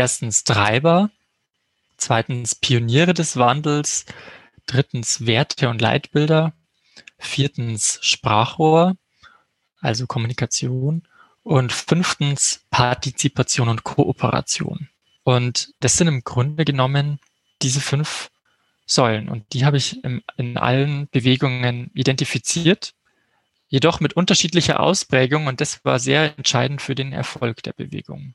erstens Treiber, zweitens Pioniere des Wandels, drittens Werte und Leitbilder, viertens Sprachrohr, also Kommunikation und fünftens Partizipation und Kooperation. Und das sind im Grunde genommen diese fünf Säulen und die habe ich in, in allen Bewegungen identifiziert, jedoch mit unterschiedlicher Ausprägung und das war sehr entscheidend für den Erfolg der Bewegung.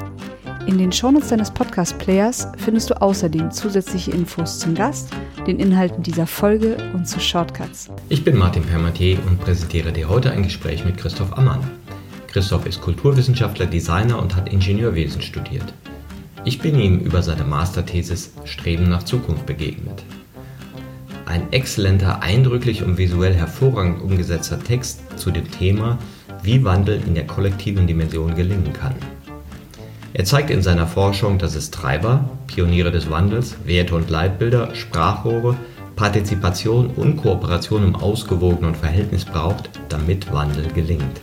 In den Shownotes deines Podcast-Players findest du außerdem zusätzliche Infos zum Gast, den Inhalten dieser Folge und zu Shortcuts. Ich bin Martin Permatier und präsentiere dir heute ein Gespräch mit Christoph Ammann. Christoph ist Kulturwissenschaftler, Designer und hat Ingenieurwesen studiert. Ich bin ihm über seine Masterthesis Streben nach Zukunft begegnet. Ein exzellenter, eindrücklich und visuell hervorragend umgesetzter Text zu dem Thema, wie Wandel in der kollektiven Dimension gelingen kann. Er zeigt in seiner Forschung, dass es Treiber, Pioniere des Wandels, Werte und Leitbilder, Sprachrohre, Partizipation und Kooperation im ausgewogenen Verhältnis braucht, damit Wandel gelingt.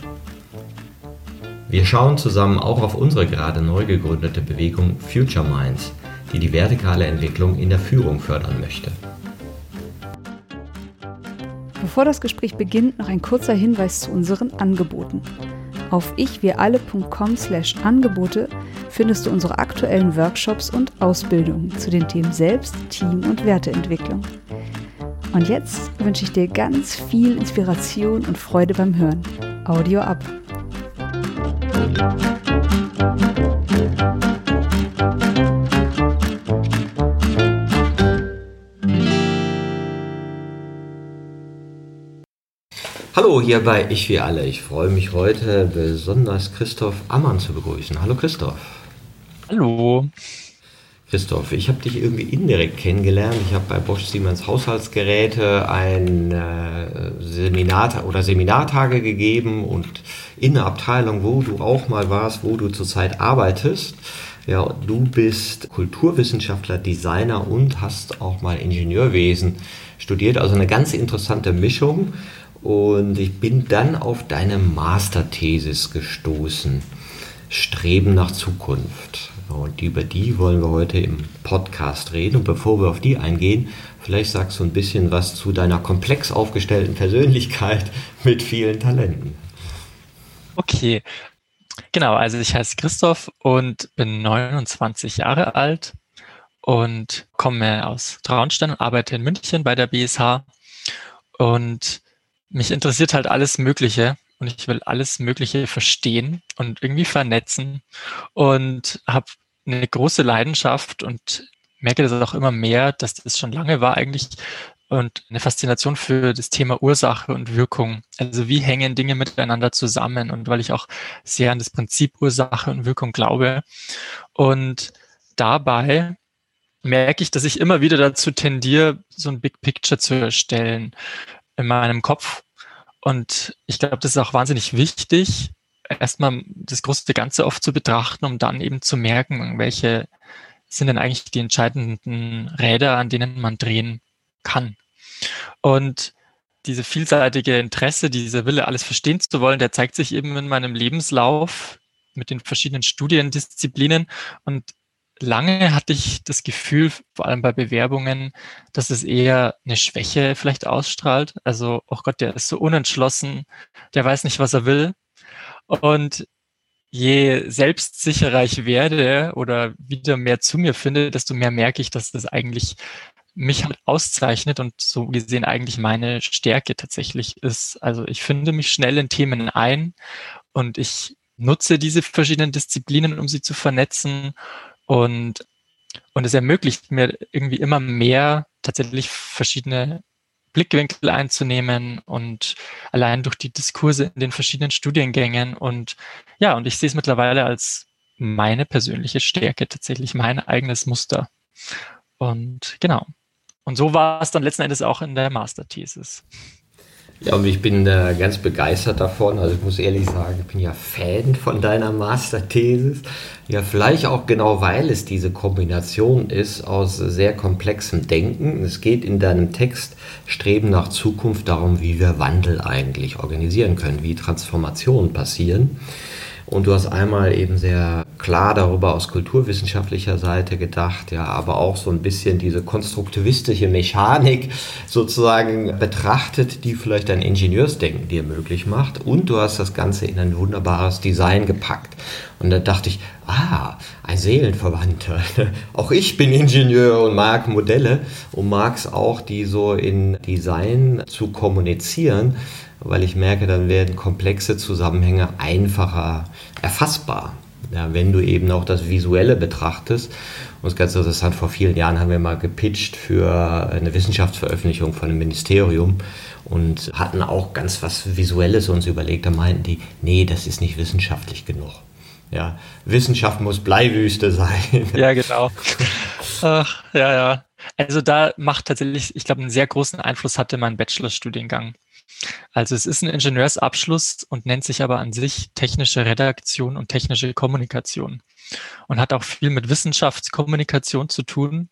Wir schauen zusammen auch auf unsere gerade neu gegründete Bewegung Future Minds, die die vertikale Entwicklung in der Führung fördern möchte. Bevor das Gespräch beginnt, noch ein kurzer Hinweis zu unseren Angeboten. Auf ichwiralle.com/angebote findest du unsere aktuellen Workshops und Ausbildungen zu den Themen Selbst, Team und Werteentwicklung. Und jetzt wünsche ich dir ganz viel Inspiration und Freude beim Hören. Audio ab. Hallo hier bei Ich wie alle. Ich freue mich heute besonders Christoph Ammann zu begrüßen. Hallo Christoph. Hallo. Christoph, ich habe dich irgendwie indirekt kennengelernt. Ich habe bei Bosch Siemens Haushaltsgeräte ein äh, Seminar oder Seminartage gegeben und in der Abteilung, wo du auch mal warst, wo du zurzeit arbeitest. Ja, du bist Kulturwissenschaftler, Designer und hast auch mal Ingenieurwesen studiert. Also eine ganz interessante Mischung. Und ich bin dann auf deine Masterthesis gestoßen. Streben nach Zukunft. Und über die wollen wir heute im Podcast reden. Und bevor wir auf die eingehen, vielleicht sagst du ein bisschen was zu deiner komplex aufgestellten Persönlichkeit mit vielen Talenten. Okay, genau. Also ich heiße Christoph und bin 29 Jahre alt und komme aus Traunstein und arbeite in München bei der BSH. Und mich interessiert halt alles Mögliche und ich will alles Mögliche verstehen und irgendwie vernetzen und habe eine große Leidenschaft und merke das auch immer mehr, dass das schon lange war eigentlich und eine Faszination für das Thema Ursache und Wirkung. Also wie hängen Dinge miteinander zusammen und weil ich auch sehr an das Prinzip Ursache und Wirkung glaube und dabei merke ich, dass ich immer wieder dazu tendiere, so ein Big Picture zu erstellen in meinem Kopf. Und ich glaube, das ist auch wahnsinnig wichtig, erstmal das große Ganze oft zu betrachten, um dann eben zu merken, welche sind denn eigentlich die entscheidenden Räder, an denen man drehen kann. Und diese vielseitige Interesse, dieser Wille, alles verstehen zu wollen, der zeigt sich eben in meinem Lebenslauf mit den verschiedenen Studiendisziplinen. Und lange hatte ich das Gefühl, vor allem bei Bewerbungen, dass es eher eine Schwäche vielleicht ausstrahlt. Also, oh Gott, der ist so unentschlossen, der weiß nicht, was er will. Und je selbstsicherer ich werde oder wieder mehr zu mir finde, desto mehr merke ich, dass das eigentlich mich halt auszeichnet und so gesehen eigentlich meine Stärke tatsächlich ist. Also ich finde mich schnell in Themen ein und ich nutze diese verschiedenen Disziplinen, um sie zu vernetzen und, und es ermöglicht mir irgendwie immer mehr tatsächlich verschiedene Blickwinkel einzunehmen und allein durch die Diskurse in den verschiedenen Studiengängen und ja, und ich sehe es mittlerweile als meine persönliche Stärke, tatsächlich mein eigenes Muster. Und genau. Und so war es dann letzten Endes auch in der Masterthesis. Ja, und ich bin äh, ganz begeistert davon. Also ich muss ehrlich sagen, ich bin ja Fan von deiner Masterthesis. Ja, vielleicht auch genau, weil es diese Kombination ist aus sehr komplexem Denken. Es geht in deinem Text Streben nach Zukunft darum, wie wir Wandel eigentlich organisieren können, wie Transformationen passieren. Und du hast einmal eben sehr klar darüber aus kulturwissenschaftlicher Seite gedacht, ja, aber auch so ein bisschen diese konstruktivistische Mechanik sozusagen betrachtet, die vielleicht dein Ingenieursdenken dir möglich macht. Und du hast das Ganze in ein wunderbares Design gepackt. Und da dachte ich, ah, ein Seelenverwandter. auch ich bin Ingenieur und mag Modelle und mag es auch, die so in Design zu kommunizieren weil ich merke, dann werden komplexe Zusammenhänge einfacher erfassbar. Ja, wenn du eben auch das Visuelle betrachtest. Und das ist ganz interessant, vor vielen Jahren haben wir mal gepitcht für eine Wissenschaftsveröffentlichung von einem Ministerium und hatten auch ganz was Visuelles uns überlegt. Da meinten die, nee, das ist nicht wissenschaftlich genug. Ja, Wissenschaft muss Bleiwüste sein. Ja, genau. Ach, ja, ja. Also da macht tatsächlich, ich glaube, einen sehr großen Einfluss hatte mein Bachelorstudiengang. Also es ist ein Ingenieursabschluss und nennt sich aber an sich technische Redaktion und technische Kommunikation und hat auch viel mit Wissenschaftskommunikation zu tun.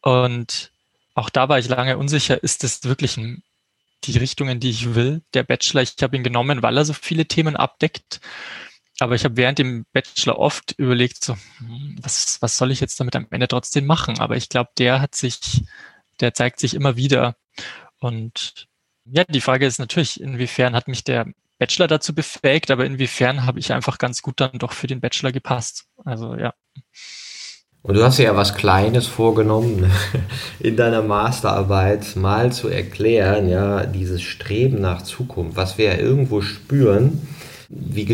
Und auch da war ich lange unsicher, ist das wirklich ein, die Richtung, in die ich will? Der Bachelor, ich habe ihn genommen, weil er so viele Themen abdeckt. Aber ich habe während dem Bachelor oft überlegt, so, hm, was, was soll ich jetzt damit am Ende trotzdem machen? Aber ich glaube, der hat sich, der zeigt sich immer wieder. Und ja, die Frage ist natürlich, inwiefern hat mich der Bachelor dazu befähigt, aber inwiefern habe ich einfach ganz gut dann doch für den Bachelor gepasst. Also ja. Und du hast ja was Kleines vorgenommen, in deiner Masterarbeit mal zu erklären, ja, dieses Streben nach Zukunft, was wir ja irgendwo spüren, wie,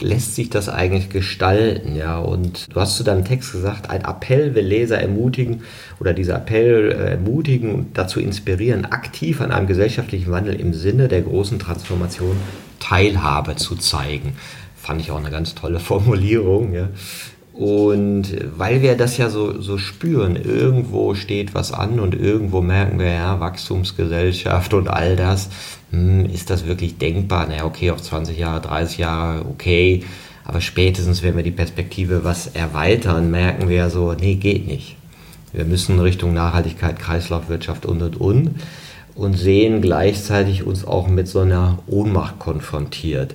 lässt sich das eigentlich gestalten? Ja, und du hast zu deinem Text gesagt, ein Appell will Leser ermutigen oder dieser Appell äh, ermutigen und dazu inspirieren, aktiv an einem gesellschaftlichen Wandel im Sinne der großen Transformation Teilhabe zu zeigen. Fand ich auch eine ganz tolle Formulierung. Ja. Und weil wir das ja so, so spüren, irgendwo steht was an und irgendwo merken wir, ja, Wachstumsgesellschaft und all das, hm, ist das wirklich denkbar? Naja, okay, auf 20 Jahre, 30 Jahre, okay, aber spätestens, wenn wir die Perspektive was erweitern, merken wir ja so, nee, geht nicht. Wir müssen Richtung Nachhaltigkeit, Kreislaufwirtschaft und und und und sehen gleichzeitig uns auch mit so einer Ohnmacht konfrontiert.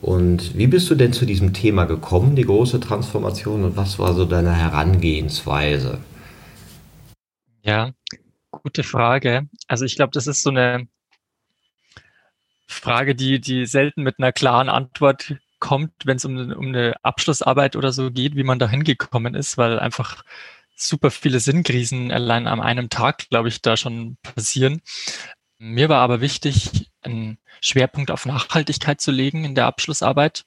Und wie bist du denn zu diesem Thema gekommen, die große Transformation, und was war so deine Herangehensweise? Ja, gute Frage. Also ich glaube, das ist so eine Frage, die, die selten mit einer klaren Antwort kommt, wenn es um, um eine Abschlussarbeit oder so geht, wie man da hingekommen ist, weil einfach super viele Sinnkrisen allein an einem Tag, glaube ich, da schon passieren. Mir war aber wichtig, einen Schwerpunkt auf Nachhaltigkeit zu legen in der Abschlussarbeit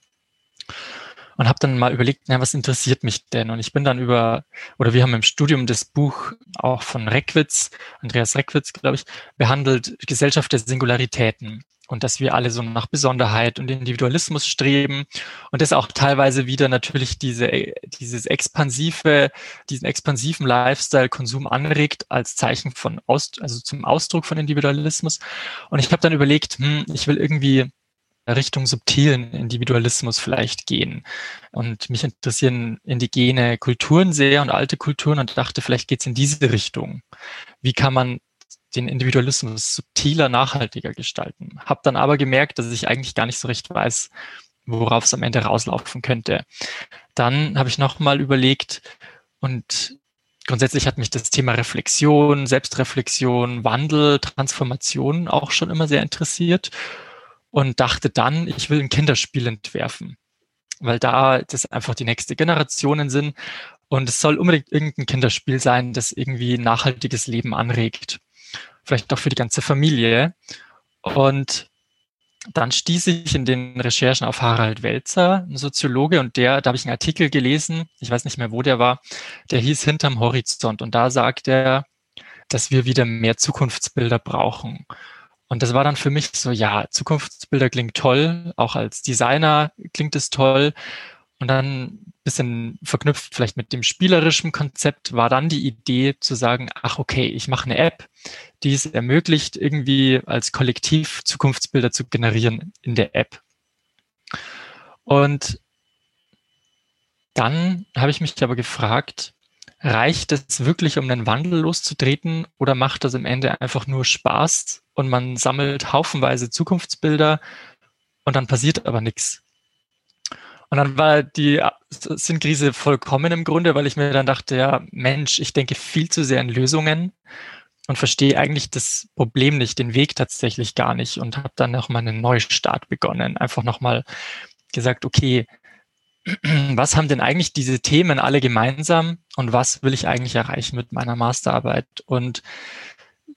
und habe dann mal überlegt, na, was interessiert mich denn? Und ich bin dann über, oder wir haben im Studium das Buch auch von Reckwitz, Andreas Reckwitz, glaube ich, behandelt, Gesellschaft der Singularitäten und dass wir alle so nach Besonderheit und Individualismus streben und das auch teilweise wieder natürlich diese, dieses expansive, diesen expansiven Lifestyle-Konsum anregt als Zeichen von, Aus, also zum Ausdruck von Individualismus. Und ich habe dann überlegt, hm, ich will irgendwie Richtung subtilen Individualismus vielleicht gehen. Und mich interessieren indigene Kulturen sehr und alte Kulturen und dachte, vielleicht geht's in diese Richtung. Wie kann man den Individualismus subtiler, nachhaltiger gestalten. Hab dann aber gemerkt, dass ich eigentlich gar nicht so recht weiß, worauf es am Ende rauslaufen könnte. Dann habe ich nochmal überlegt und grundsätzlich hat mich das Thema Reflexion, Selbstreflexion, Wandel, Transformation auch schon immer sehr interessiert und dachte dann, ich will ein Kinderspiel entwerfen, weil da das einfach die nächste Generationen sind und es soll unbedingt irgendein Kinderspiel sein, das irgendwie nachhaltiges Leben anregt vielleicht auch für die ganze Familie. Und dann stieß ich in den Recherchen auf Harald Welzer, ein Soziologe, und der, da habe ich einen Artikel gelesen, ich weiß nicht mehr, wo der war, der hieß Hinterm Horizont. Und da sagt er, dass wir wieder mehr Zukunftsbilder brauchen. Und das war dann für mich so, ja, Zukunftsbilder klingt toll, auch als Designer klingt es toll. Und dann bisschen verknüpft vielleicht mit dem spielerischen Konzept war dann die Idee zu sagen, ach okay, ich mache eine App, die es ermöglicht, irgendwie als Kollektiv Zukunftsbilder zu generieren in der App. Und dann habe ich mich aber gefragt, reicht es wirklich, um einen Wandel loszutreten oder macht das am Ende einfach nur Spaß und man sammelt haufenweise Zukunftsbilder und dann passiert aber nichts? Und dann war die Sinnkrise vollkommen im Grunde, weil ich mir dann dachte, ja, Mensch, ich denke viel zu sehr in Lösungen und verstehe eigentlich das Problem nicht, den Weg tatsächlich gar nicht und habe dann nochmal einen Neustart begonnen. Einfach nochmal gesagt, okay, was haben denn eigentlich diese Themen alle gemeinsam und was will ich eigentlich erreichen mit meiner Masterarbeit? Und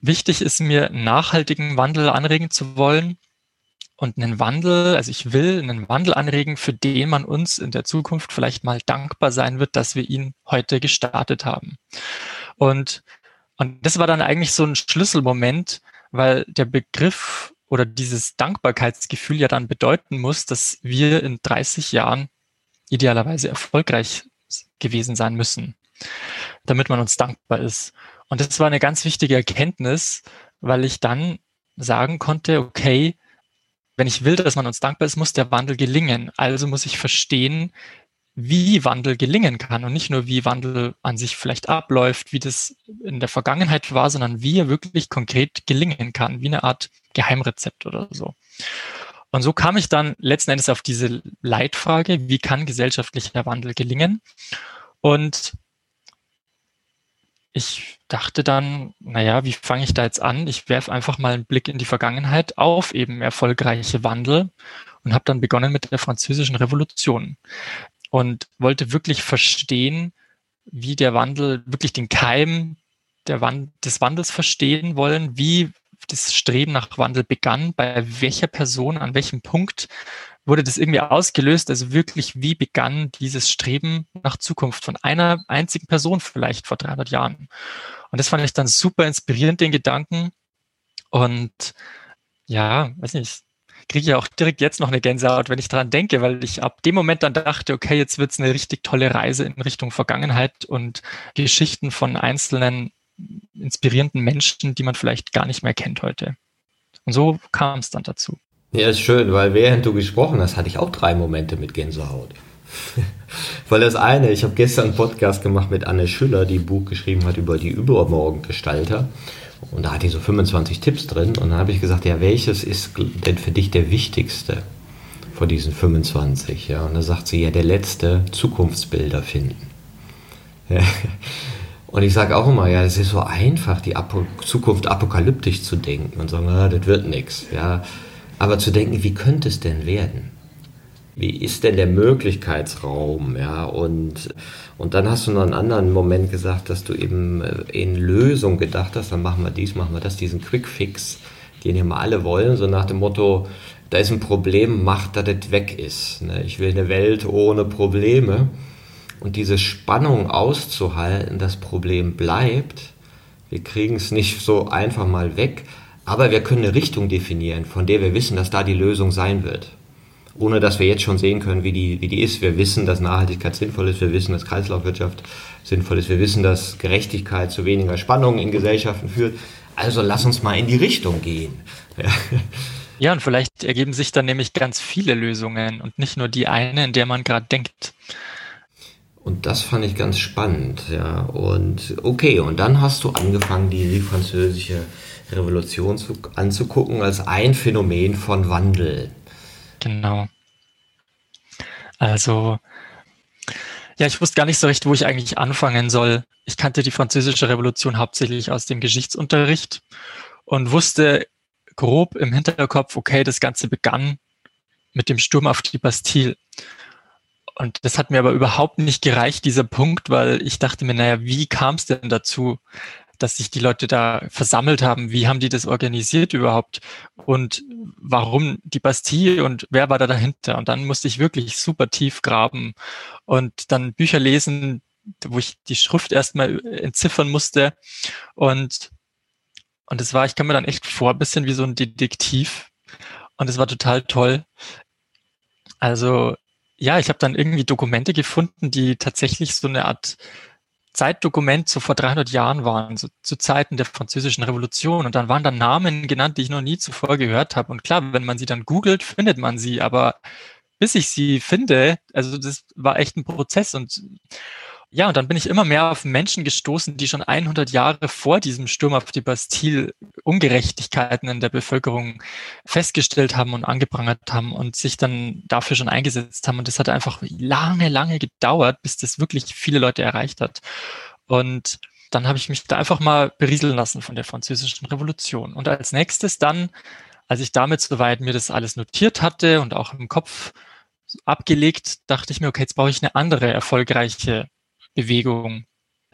wichtig ist mir, nachhaltigen Wandel anregen zu wollen und einen Wandel, also ich will einen Wandel anregen, für den man uns in der Zukunft vielleicht mal dankbar sein wird, dass wir ihn heute gestartet haben. Und, und das war dann eigentlich so ein Schlüsselmoment, weil der Begriff oder dieses Dankbarkeitsgefühl ja dann bedeuten muss, dass wir in 30 Jahren idealerweise erfolgreich gewesen sein müssen, damit man uns dankbar ist. Und das war eine ganz wichtige Erkenntnis, weil ich dann sagen konnte, okay, wenn ich will, dass man uns dankbar ist, muss der Wandel gelingen. Also muss ich verstehen, wie Wandel gelingen kann und nicht nur, wie Wandel an sich vielleicht abläuft, wie das in der Vergangenheit war, sondern wie er wirklich konkret gelingen kann, wie eine Art Geheimrezept oder so. Und so kam ich dann letzten Endes auf diese Leitfrage, wie kann gesellschaftlicher Wandel gelingen? Und ich dachte dann, naja, wie fange ich da jetzt an? Ich werfe einfach mal einen Blick in die Vergangenheit auf eben erfolgreiche Wandel und habe dann begonnen mit der französischen Revolution und wollte wirklich verstehen, wie der Wandel, wirklich den Keim der Wand, des Wandels verstehen wollen, wie das Streben nach Wandel begann, bei welcher Person, an welchem Punkt wurde das irgendwie ausgelöst? Also wirklich, wie begann dieses Streben nach Zukunft von einer einzigen Person vielleicht vor 300 Jahren? Und das fand ich dann super inspirierend, den Gedanken. Und ja, weiß nicht, kriege ich auch direkt jetzt noch eine Gänsehaut, wenn ich daran denke, weil ich ab dem Moment dann dachte, okay, jetzt wird es eine richtig tolle Reise in Richtung Vergangenheit und Geschichten von einzelnen inspirierenden Menschen, die man vielleicht gar nicht mehr kennt heute. Und so kam es dann dazu. Ja, ist schön, weil während du gesprochen hast, hatte ich auch drei Momente mit Gänsehaut. weil das eine, ich habe gestern einen Podcast gemacht mit Anne Schüller, die ein Buch geschrieben hat über die Übermorgengestalter. Und da hat die so 25 Tipps drin. Und dann habe ich gesagt, ja, welches ist denn für dich der wichtigste von diesen 25? Ja, und da sagt sie, ja, der letzte, Zukunftsbilder finden. Und ich sage auch immer, ja, es ist so einfach, die Apo Zukunft apokalyptisch zu denken und sagen, ah, das wird nichts. Ja, aber zu denken, wie könnte es denn werden? Wie ist denn der Möglichkeitsraum? Ja, und, und dann hast du noch einen anderen Moment gesagt, dass du eben äh, in Lösung gedacht hast, dann machen wir dies, machen wir das, diesen Quick-Fix, den ja mal alle wollen, so nach dem Motto, da ist ein Problem, macht, dass das weg ist. Ne? Ich will eine Welt ohne Probleme. Und diese Spannung auszuhalten, das Problem bleibt, wir kriegen es nicht so einfach mal weg, aber wir können eine Richtung definieren, von der wir wissen, dass da die Lösung sein wird. Ohne dass wir jetzt schon sehen können, wie die, wie die ist. Wir wissen, dass Nachhaltigkeit sinnvoll ist. Wir wissen, dass Kreislaufwirtschaft sinnvoll ist. Wir wissen, dass Gerechtigkeit zu weniger Spannungen in Gesellschaften führt. Also lass uns mal in die Richtung gehen. Ja. ja, und vielleicht ergeben sich dann nämlich ganz viele Lösungen und nicht nur die eine, in der man gerade denkt. Und das fand ich ganz spannend, ja. Und okay, und dann hast du angefangen, die, die französische Revolution zu, anzugucken als ein Phänomen von Wandel. Genau. Also, ja, ich wusste gar nicht so recht, wo ich eigentlich anfangen soll. Ich kannte die französische Revolution hauptsächlich aus dem Geschichtsunterricht und wusste grob im Hinterkopf, okay, das Ganze begann mit dem Sturm auf die Bastille. Und das hat mir aber überhaupt nicht gereicht, dieser Punkt, weil ich dachte mir, naja, wie kam es denn dazu? Dass sich die Leute da versammelt haben. Wie haben die das organisiert überhaupt? Und warum die Bastille und wer war da dahinter? Und dann musste ich wirklich super tief graben und dann Bücher lesen, wo ich die Schrift erstmal entziffern musste. Und, und es war, ich kam mir dann echt vor, ein bisschen wie so ein Detektiv. Und es war total toll. Also ja, ich habe dann irgendwie Dokumente gefunden, die tatsächlich so eine Art Zeitdokument so vor 300 Jahren waren, so zu Zeiten der französischen Revolution. Und dann waren da Namen genannt, die ich noch nie zuvor gehört habe. Und klar, wenn man sie dann googelt, findet man sie. Aber bis ich sie finde, also das war echt ein Prozess. Und ja, und dann bin ich immer mehr auf Menschen gestoßen, die schon 100 Jahre vor diesem Sturm auf die Bastille Ungerechtigkeiten in der Bevölkerung festgestellt haben und angeprangert haben und sich dann dafür schon eingesetzt haben. Und das hat einfach lange, lange gedauert, bis das wirklich viele Leute erreicht hat. Und dann habe ich mich da einfach mal berieseln lassen von der französischen Revolution. Und als nächstes dann, als ich damit soweit mir das alles notiert hatte und auch im Kopf abgelegt, dachte ich mir, okay, jetzt brauche ich eine andere erfolgreiche Bewegung,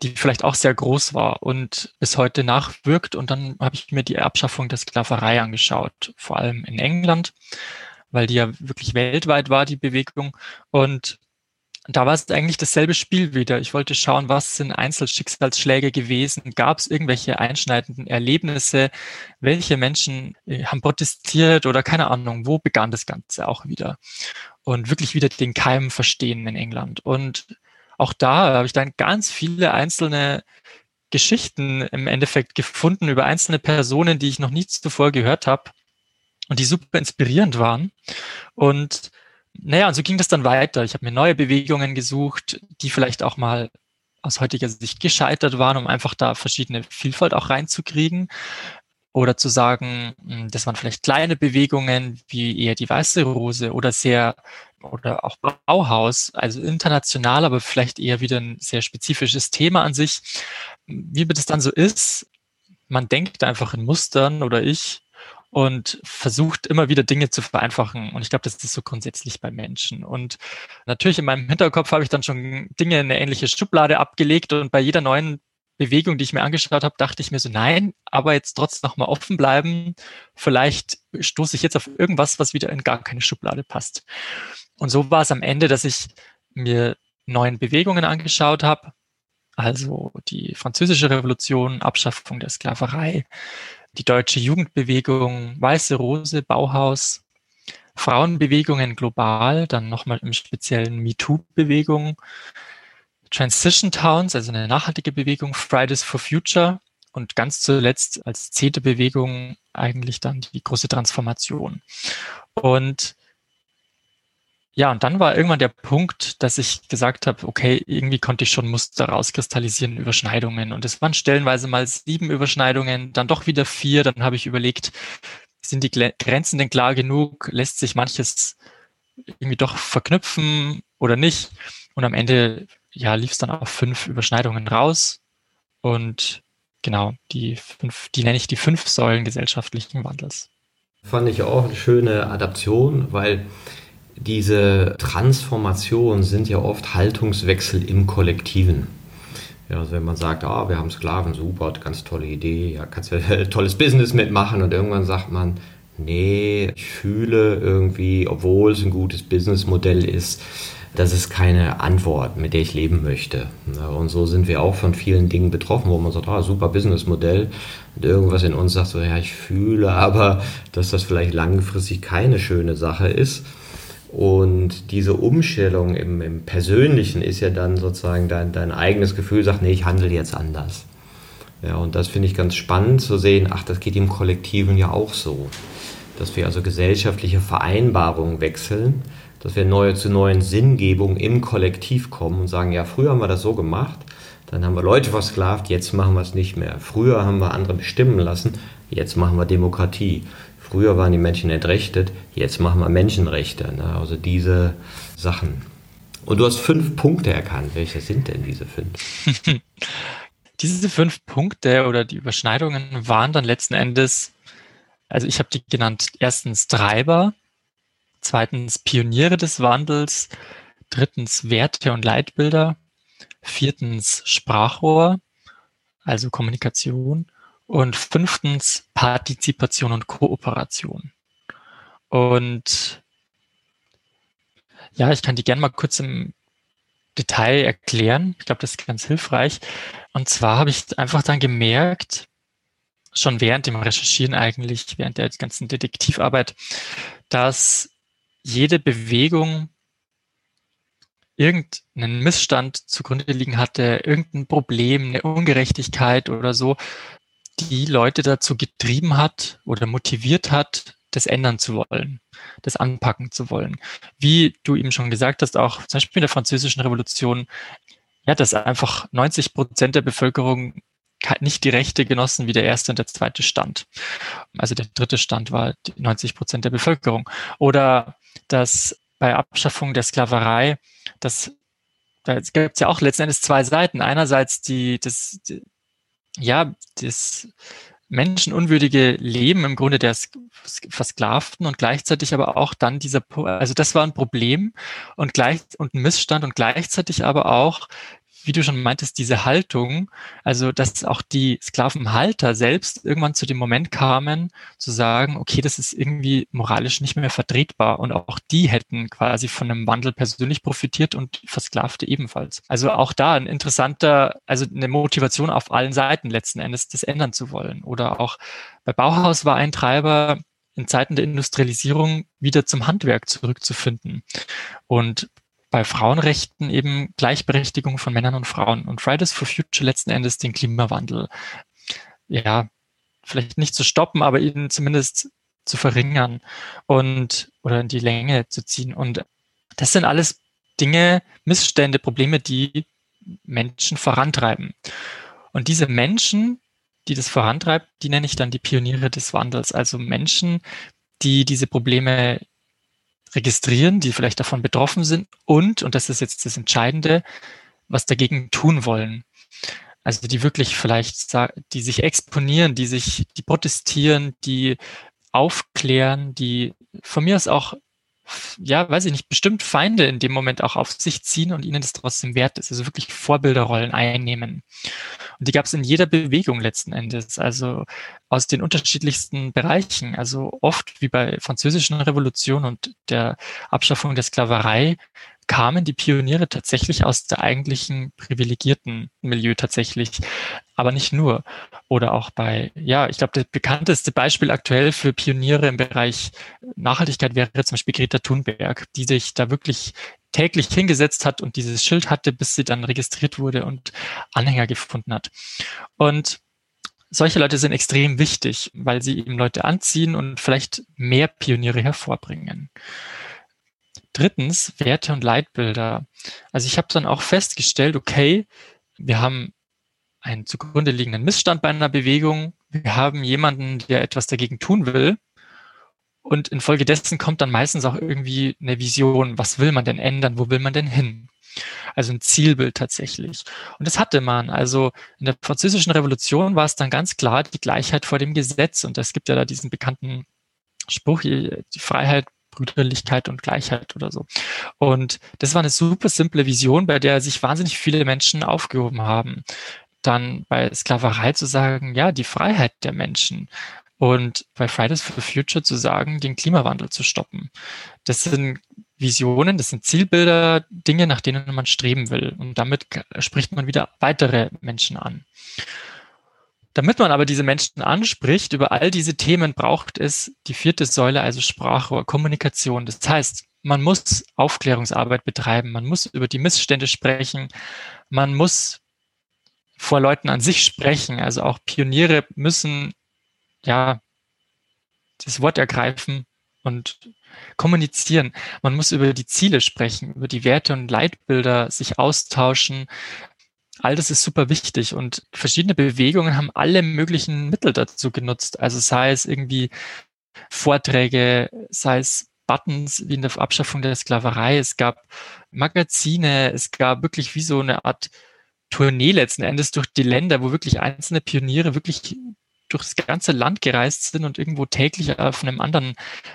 die vielleicht auch sehr groß war und bis heute nachwirkt. Und dann habe ich mir die Abschaffung der Sklaverei angeschaut, vor allem in England, weil die ja wirklich weltweit war, die Bewegung. Und da war es eigentlich dasselbe Spiel wieder. Ich wollte schauen, was sind Einzelschicksalsschläge gewesen? Gab es irgendwelche einschneidenden Erlebnisse? Welche Menschen äh, haben protestiert oder keine Ahnung? Wo begann das Ganze auch wieder? Und wirklich wieder den Keim verstehen in England. Und auch da habe ich dann ganz viele einzelne Geschichten im Endeffekt gefunden über einzelne Personen, die ich noch nie zuvor gehört habe und die super inspirierend waren. Und naja, und so ging das dann weiter. Ich habe mir neue Bewegungen gesucht, die vielleicht auch mal aus heutiger Sicht gescheitert waren, um einfach da verschiedene Vielfalt auch reinzukriegen. Oder zu sagen, hm, das waren vielleicht kleine Bewegungen wie eher die Weiße Rose oder sehr oder auch Bauhaus, also international, aber vielleicht eher wieder ein sehr spezifisches Thema an sich. Wie das dann so ist, man denkt einfach in Mustern oder ich und versucht immer wieder Dinge zu vereinfachen. Und ich glaube, das ist so grundsätzlich bei Menschen. Und natürlich in meinem Hinterkopf habe ich dann schon Dinge in eine ähnliche Schublade abgelegt und bei jeder neuen Bewegung, die ich mir angeschaut habe, dachte ich mir so, nein, aber jetzt trotzdem noch mal offen bleiben. Vielleicht stoße ich jetzt auf irgendwas, was wieder in gar keine Schublade passt. Und so war es am Ende, dass ich mir neuen Bewegungen angeschaut habe. Also die französische Revolution, Abschaffung der Sklaverei, die deutsche Jugendbewegung, Weiße Rose, Bauhaus, Frauenbewegungen global, dann nochmal im speziellen MeToo-Bewegung, Transition Towns, also eine nachhaltige Bewegung, Fridays for Future und ganz zuletzt als zehnte Bewegung eigentlich dann die große Transformation. Und ja, und dann war irgendwann der Punkt, dass ich gesagt habe, okay, irgendwie konnte ich schon Muster rauskristallisieren, Überschneidungen. Und es waren stellenweise mal sieben Überschneidungen, dann doch wieder vier. Dann habe ich überlegt, sind die Grenzen denn klar genug? Lässt sich manches irgendwie doch verknüpfen oder nicht? Und am Ende ja, lief es dann auf fünf Überschneidungen raus. Und genau, die fünf, die nenne ich die fünf Säulen gesellschaftlichen Wandels. Fand ich auch eine schöne Adaption, weil diese Transformationen sind ja oft Haltungswechsel im Kollektiven. Ja, also wenn man sagt, ah, wir haben Sklaven, super, ganz tolle Idee, ja, kannst du ja tolles Business mitmachen und irgendwann sagt man, nee, ich fühle irgendwie, obwohl es ein gutes Businessmodell ist, das ist keine Antwort, mit der ich leben möchte. Und so sind wir auch von vielen Dingen betroffen, wo man sagt, ah, super Businessmodell. Und irgendwas in uns sagt so, ja, ich fühle aber, dass das vielleicht langfristig keine schöne Sache ist. Und diese Umstellung im, im Persönlichen ist ja dann sozusagen dein, dein eigenes Gefühl, sagt, nee, ich handle jetzt anders. Ja, und das finde ich ganz spannend zu sehen, ach, das geht im Kollektiven ja auch so. Dass wir also gesellschaftliche Vereinbarungen wechseln dass wir neue, zu neuen Sinngebungen im Kollektiv kommen und sagen, ja, früher haben wir das so gemacht, dann haben wir Leute versklavt, jetzt machen wir es nicht mehr. Früher haben wir andere bestimmen lassen, jetzt machen wir Demokratie. Früher waren die Menschen entrechtet, jetzt machen wir Menschenrechte. Ne? Also diese Sachen. Und du hast fünf Punkte erkannt. Welche sind denn diese fünf? diese fünf Punkte oder die Überschneidungen waren dann letzten Endes, also ich habe die genannt, erstens Treiber, zweitens Pioniere des Wandels, drittens Werte und Leitbilder, viertens Sprachrohr, also Kommunikation und fünftens Partizipation und Kooperation. Und ja, ich kann die gerne mal kurz im Detail erklären. Ich glaube, das ist ganz hilfreich. Und zwar habe ich einfach dann gemerkt, schon während dem Recherchieren eigentlich, während der ganzen Detektivarbeit, dass jede Bewegung irgendeinen Missstand zugrunde liegen hatte, irgendein Problem, eine Ungerechtigkeit oder so, die Leute dazu getrieben hat oder motiviert hat, das ändern zu wollen, das anpacken zu wollen. Wie du eben schon gesagt hast, auch zum Beispiel in der Französischen Revolution, ja, dass einfach 90 Prozent der Bevölkerung nicht die Rechte genossen wie der erste und der zweite Stand. Also der dritte Stand war 90 Prozent der Bevölkerung. Oder dass bei Abschaffung der Sklaverei, das da gibt es ja auch letzten Endes zwei Seiten. Einerseits die, das, die, ja, das menschenunwürdige Leben im Grunde der Versklavten und gleichzeitig aber auch dann dieser, also das war ein Problem und gleich und ein Missstand und gleichzeitig aber auch wie du schon meintest, diese Haltung, also dass auch die Sklavenhalter selbst irgendwann zu dem Moment kamen, zu sagen, okay, das ist irgendwie moralisch nicht mehr vertretbar und auch die hätten quasi von einem Wandel persönlich profitiert und Versklavte ebenfalls. Also auch da ein interessanter, also eine Motivation auf allen Seiten letzten Endes, das ändern zu wollen. Oder auch bei Bauhaus war ein Treiber, in Zeiten der Industrialisierung wieder zum Handwerk zurückzufinden. Und bei Frauenrechten eben Gleichberechtigung von Männern und Frauen und Fridays for Future letzten Endes den Klimawandel, ja, vielleicht nicht zu stoppen, aber ihn zumindest zu verringern und oder in die Länge zu ziehen. Und das sind alles Dinge, Missstände, Probleme, die Menschen vorantreiben. Und diese Menschen, die das vorantreibt, die nenne ich dann die Pioniere des Wandels. Also Menschen, die diese Probleme registrieren, die vielleicht davon betroffen sind und, und das ist jetzt das Entscheidende, was dagegen tun wollen. Also die wirklich vielleicht, die sich exponieren, die sich, die protestieren, die aufklären, die von mir aus auch ja, weiß ich nicht, bestimmt Feinde in dem Moment auch auf sich ziehen und ihnen das trotzdem wert ist. Also wirklich Vorbilderrollen einnehmen. Und die gab es in jeder Bewegung letzten Endes, also aus den unterschiedlichsten Bereichen. Also oft wie bei französischen Revolution und der Abschaffung der Sklaverei kamen die Pioniere tatsächlich aus der eigentlichen privilegierten Milieu tatsächlich, aber nicht nur. Oder auch bei, ja, ich glaube, das bekannteste Beispiel aktuell für Pioniere im Bereich Nachhaltigkeit wäre zum Beispiel Greta Thunberg, die sich da wirklich täglich hingesetzt hat und dieses Schild hatte, bis sie dann registriert wurde und Anhänger gefunden hat. Und solche Leute sind extrem wichtig, weil sie eben Leute anziehen und vielleicht mehr Pioniere hervorbringen. Drittens, Werte und Leitbilder. Also ich habe dann auch festgestellt, okay, wir haben einen zugrunde liegenden Missstand bei einer Bewegung, wir haben jemanden, der etwas dagegen tun will. Und infolgedessen kommt dann meistens auch irgendwie eine Vision, was will man denn ändern, wo will man denn hin? Also ein Zielbild tatsächlich. Und das hatte man. Also in der französischen Revolution war es dann ganz klar die Gleichheit vor dem Gesetz. Und es gibt ja da diesen bekannten Spruch, die Freiheit Brüderlichkeit und Gleichheit oder so. Und das war eine super simple Vision, bei der sich wahnsinnig viele Menschen aufgehoben haben. Dann bei Sklaverei zu sagen, ja, die Freiheit der Menschen. Und bei Fridays for Future zu sagen, den Klimawandel zu stoppen. Das sind Visionen, das sind Zielbilder, Dinge, nach denen man streben will. Und damit spricht man wieder weitere Menschen an. Damit man aber diese Menschen anspricht, über all diese Themen braucht es die vierte Säule, also Sprachrohr, Kommunikation. Das heißt, man muss Aufklärungsarbeit betreiben, man muss über die Missstände sprechen, man muss vor Leuten an sich sprechen. Also auch Pioniere müssen ja das Wort ergreifen und kommunizieren. Man muss über die Ziele sprechen, über die Werte und Leitbilder sich austauschen, all das ist super wichtig und verschiedene Bewegungen haben alle möglichen Mittel dazu genutzt. Also sei es irgendwie Vorträge, sei es Buttons wie in der Abschaffung der Sklaverei, es gab Magazine, es gab wirklich wie so eine Art Tournee letzten Endes durch die Länder, wo wirklich einzelne Pioniere wirklich durch das ganze Land gereist sind und irgendwo täglich auf einem anderen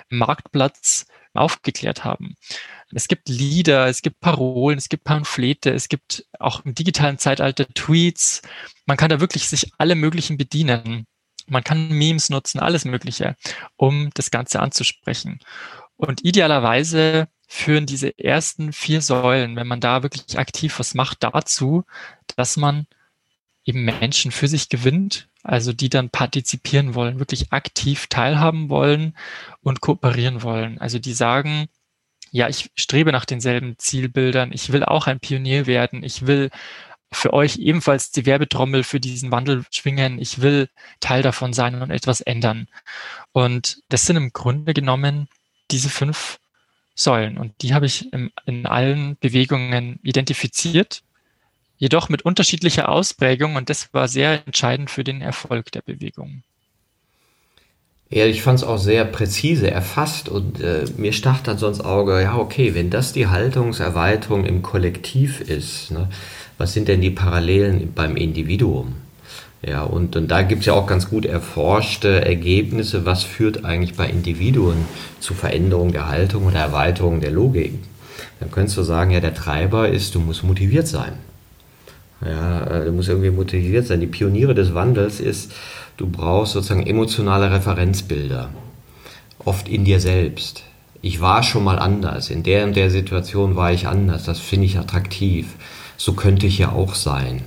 Marktplatz aufgeklärt haben. Es gibt Lieder, es gibt Parolen, es gibt Pamphlete, es gibt auch im digitalen Zeitalter Tweets. Man kann da wirklich sich alle möglichen bedienen. Man kann Memes nutzen, alles Mögliche, um das Ganze anzusprechen. Und idealerweise führen diese ersten vier Säulen, wenn man da wirklich aktiv was macht, dazu, dass man eben Menschen für sich gewinnt, also die dann partizipieren wollen, wirklich aktiv teilhaben wollen und kooperieren wollen. Also die sagen, ja, ich strebe nach denselben Zielbildern. Ich will auch ein Pionier werden. Ich will für euch ebenfalls die Werbetrommel für diesen Wandel schwingen. Ich will Teil davon sein und etwas ändern. Und das sind im Grunde genommen diese fünf Säulen. Und die habe ich in, in allen Bewegungen identifiziert, jedoch mit unterschiedlicher Ausprägung. Und das war sehr entscheidend für den Erfolg der Bewegung. Ja, ich fand es auch sehr präzise erfasst und äh, mir stach dann so ins Auge, ja, okay, wenn das die Haltungserweiterung im Kollektiv ist, ne, was sind denn die Parallelen beim Individuum? Ja, und, und da gibt es ja auch ganz gut erforschte Ergebnisse, was führt eigentlich bei Individuen zu Veränderung der Haltung oder Erweiterung der Logik. Dann könntest du sagen, ja, der Treiber ist, du musst motiviert sein. Ja, äh, du musst irgendwie motiviert sein. Die Pioniere des Wandels ist, Du brauchst sozusagen emotionale Referenzbilder, oft in dir selbst. Ich war schon mal anders, in der und der Situation war ich anders, das finde ich attraktiv. So könnte ich ja auch sein.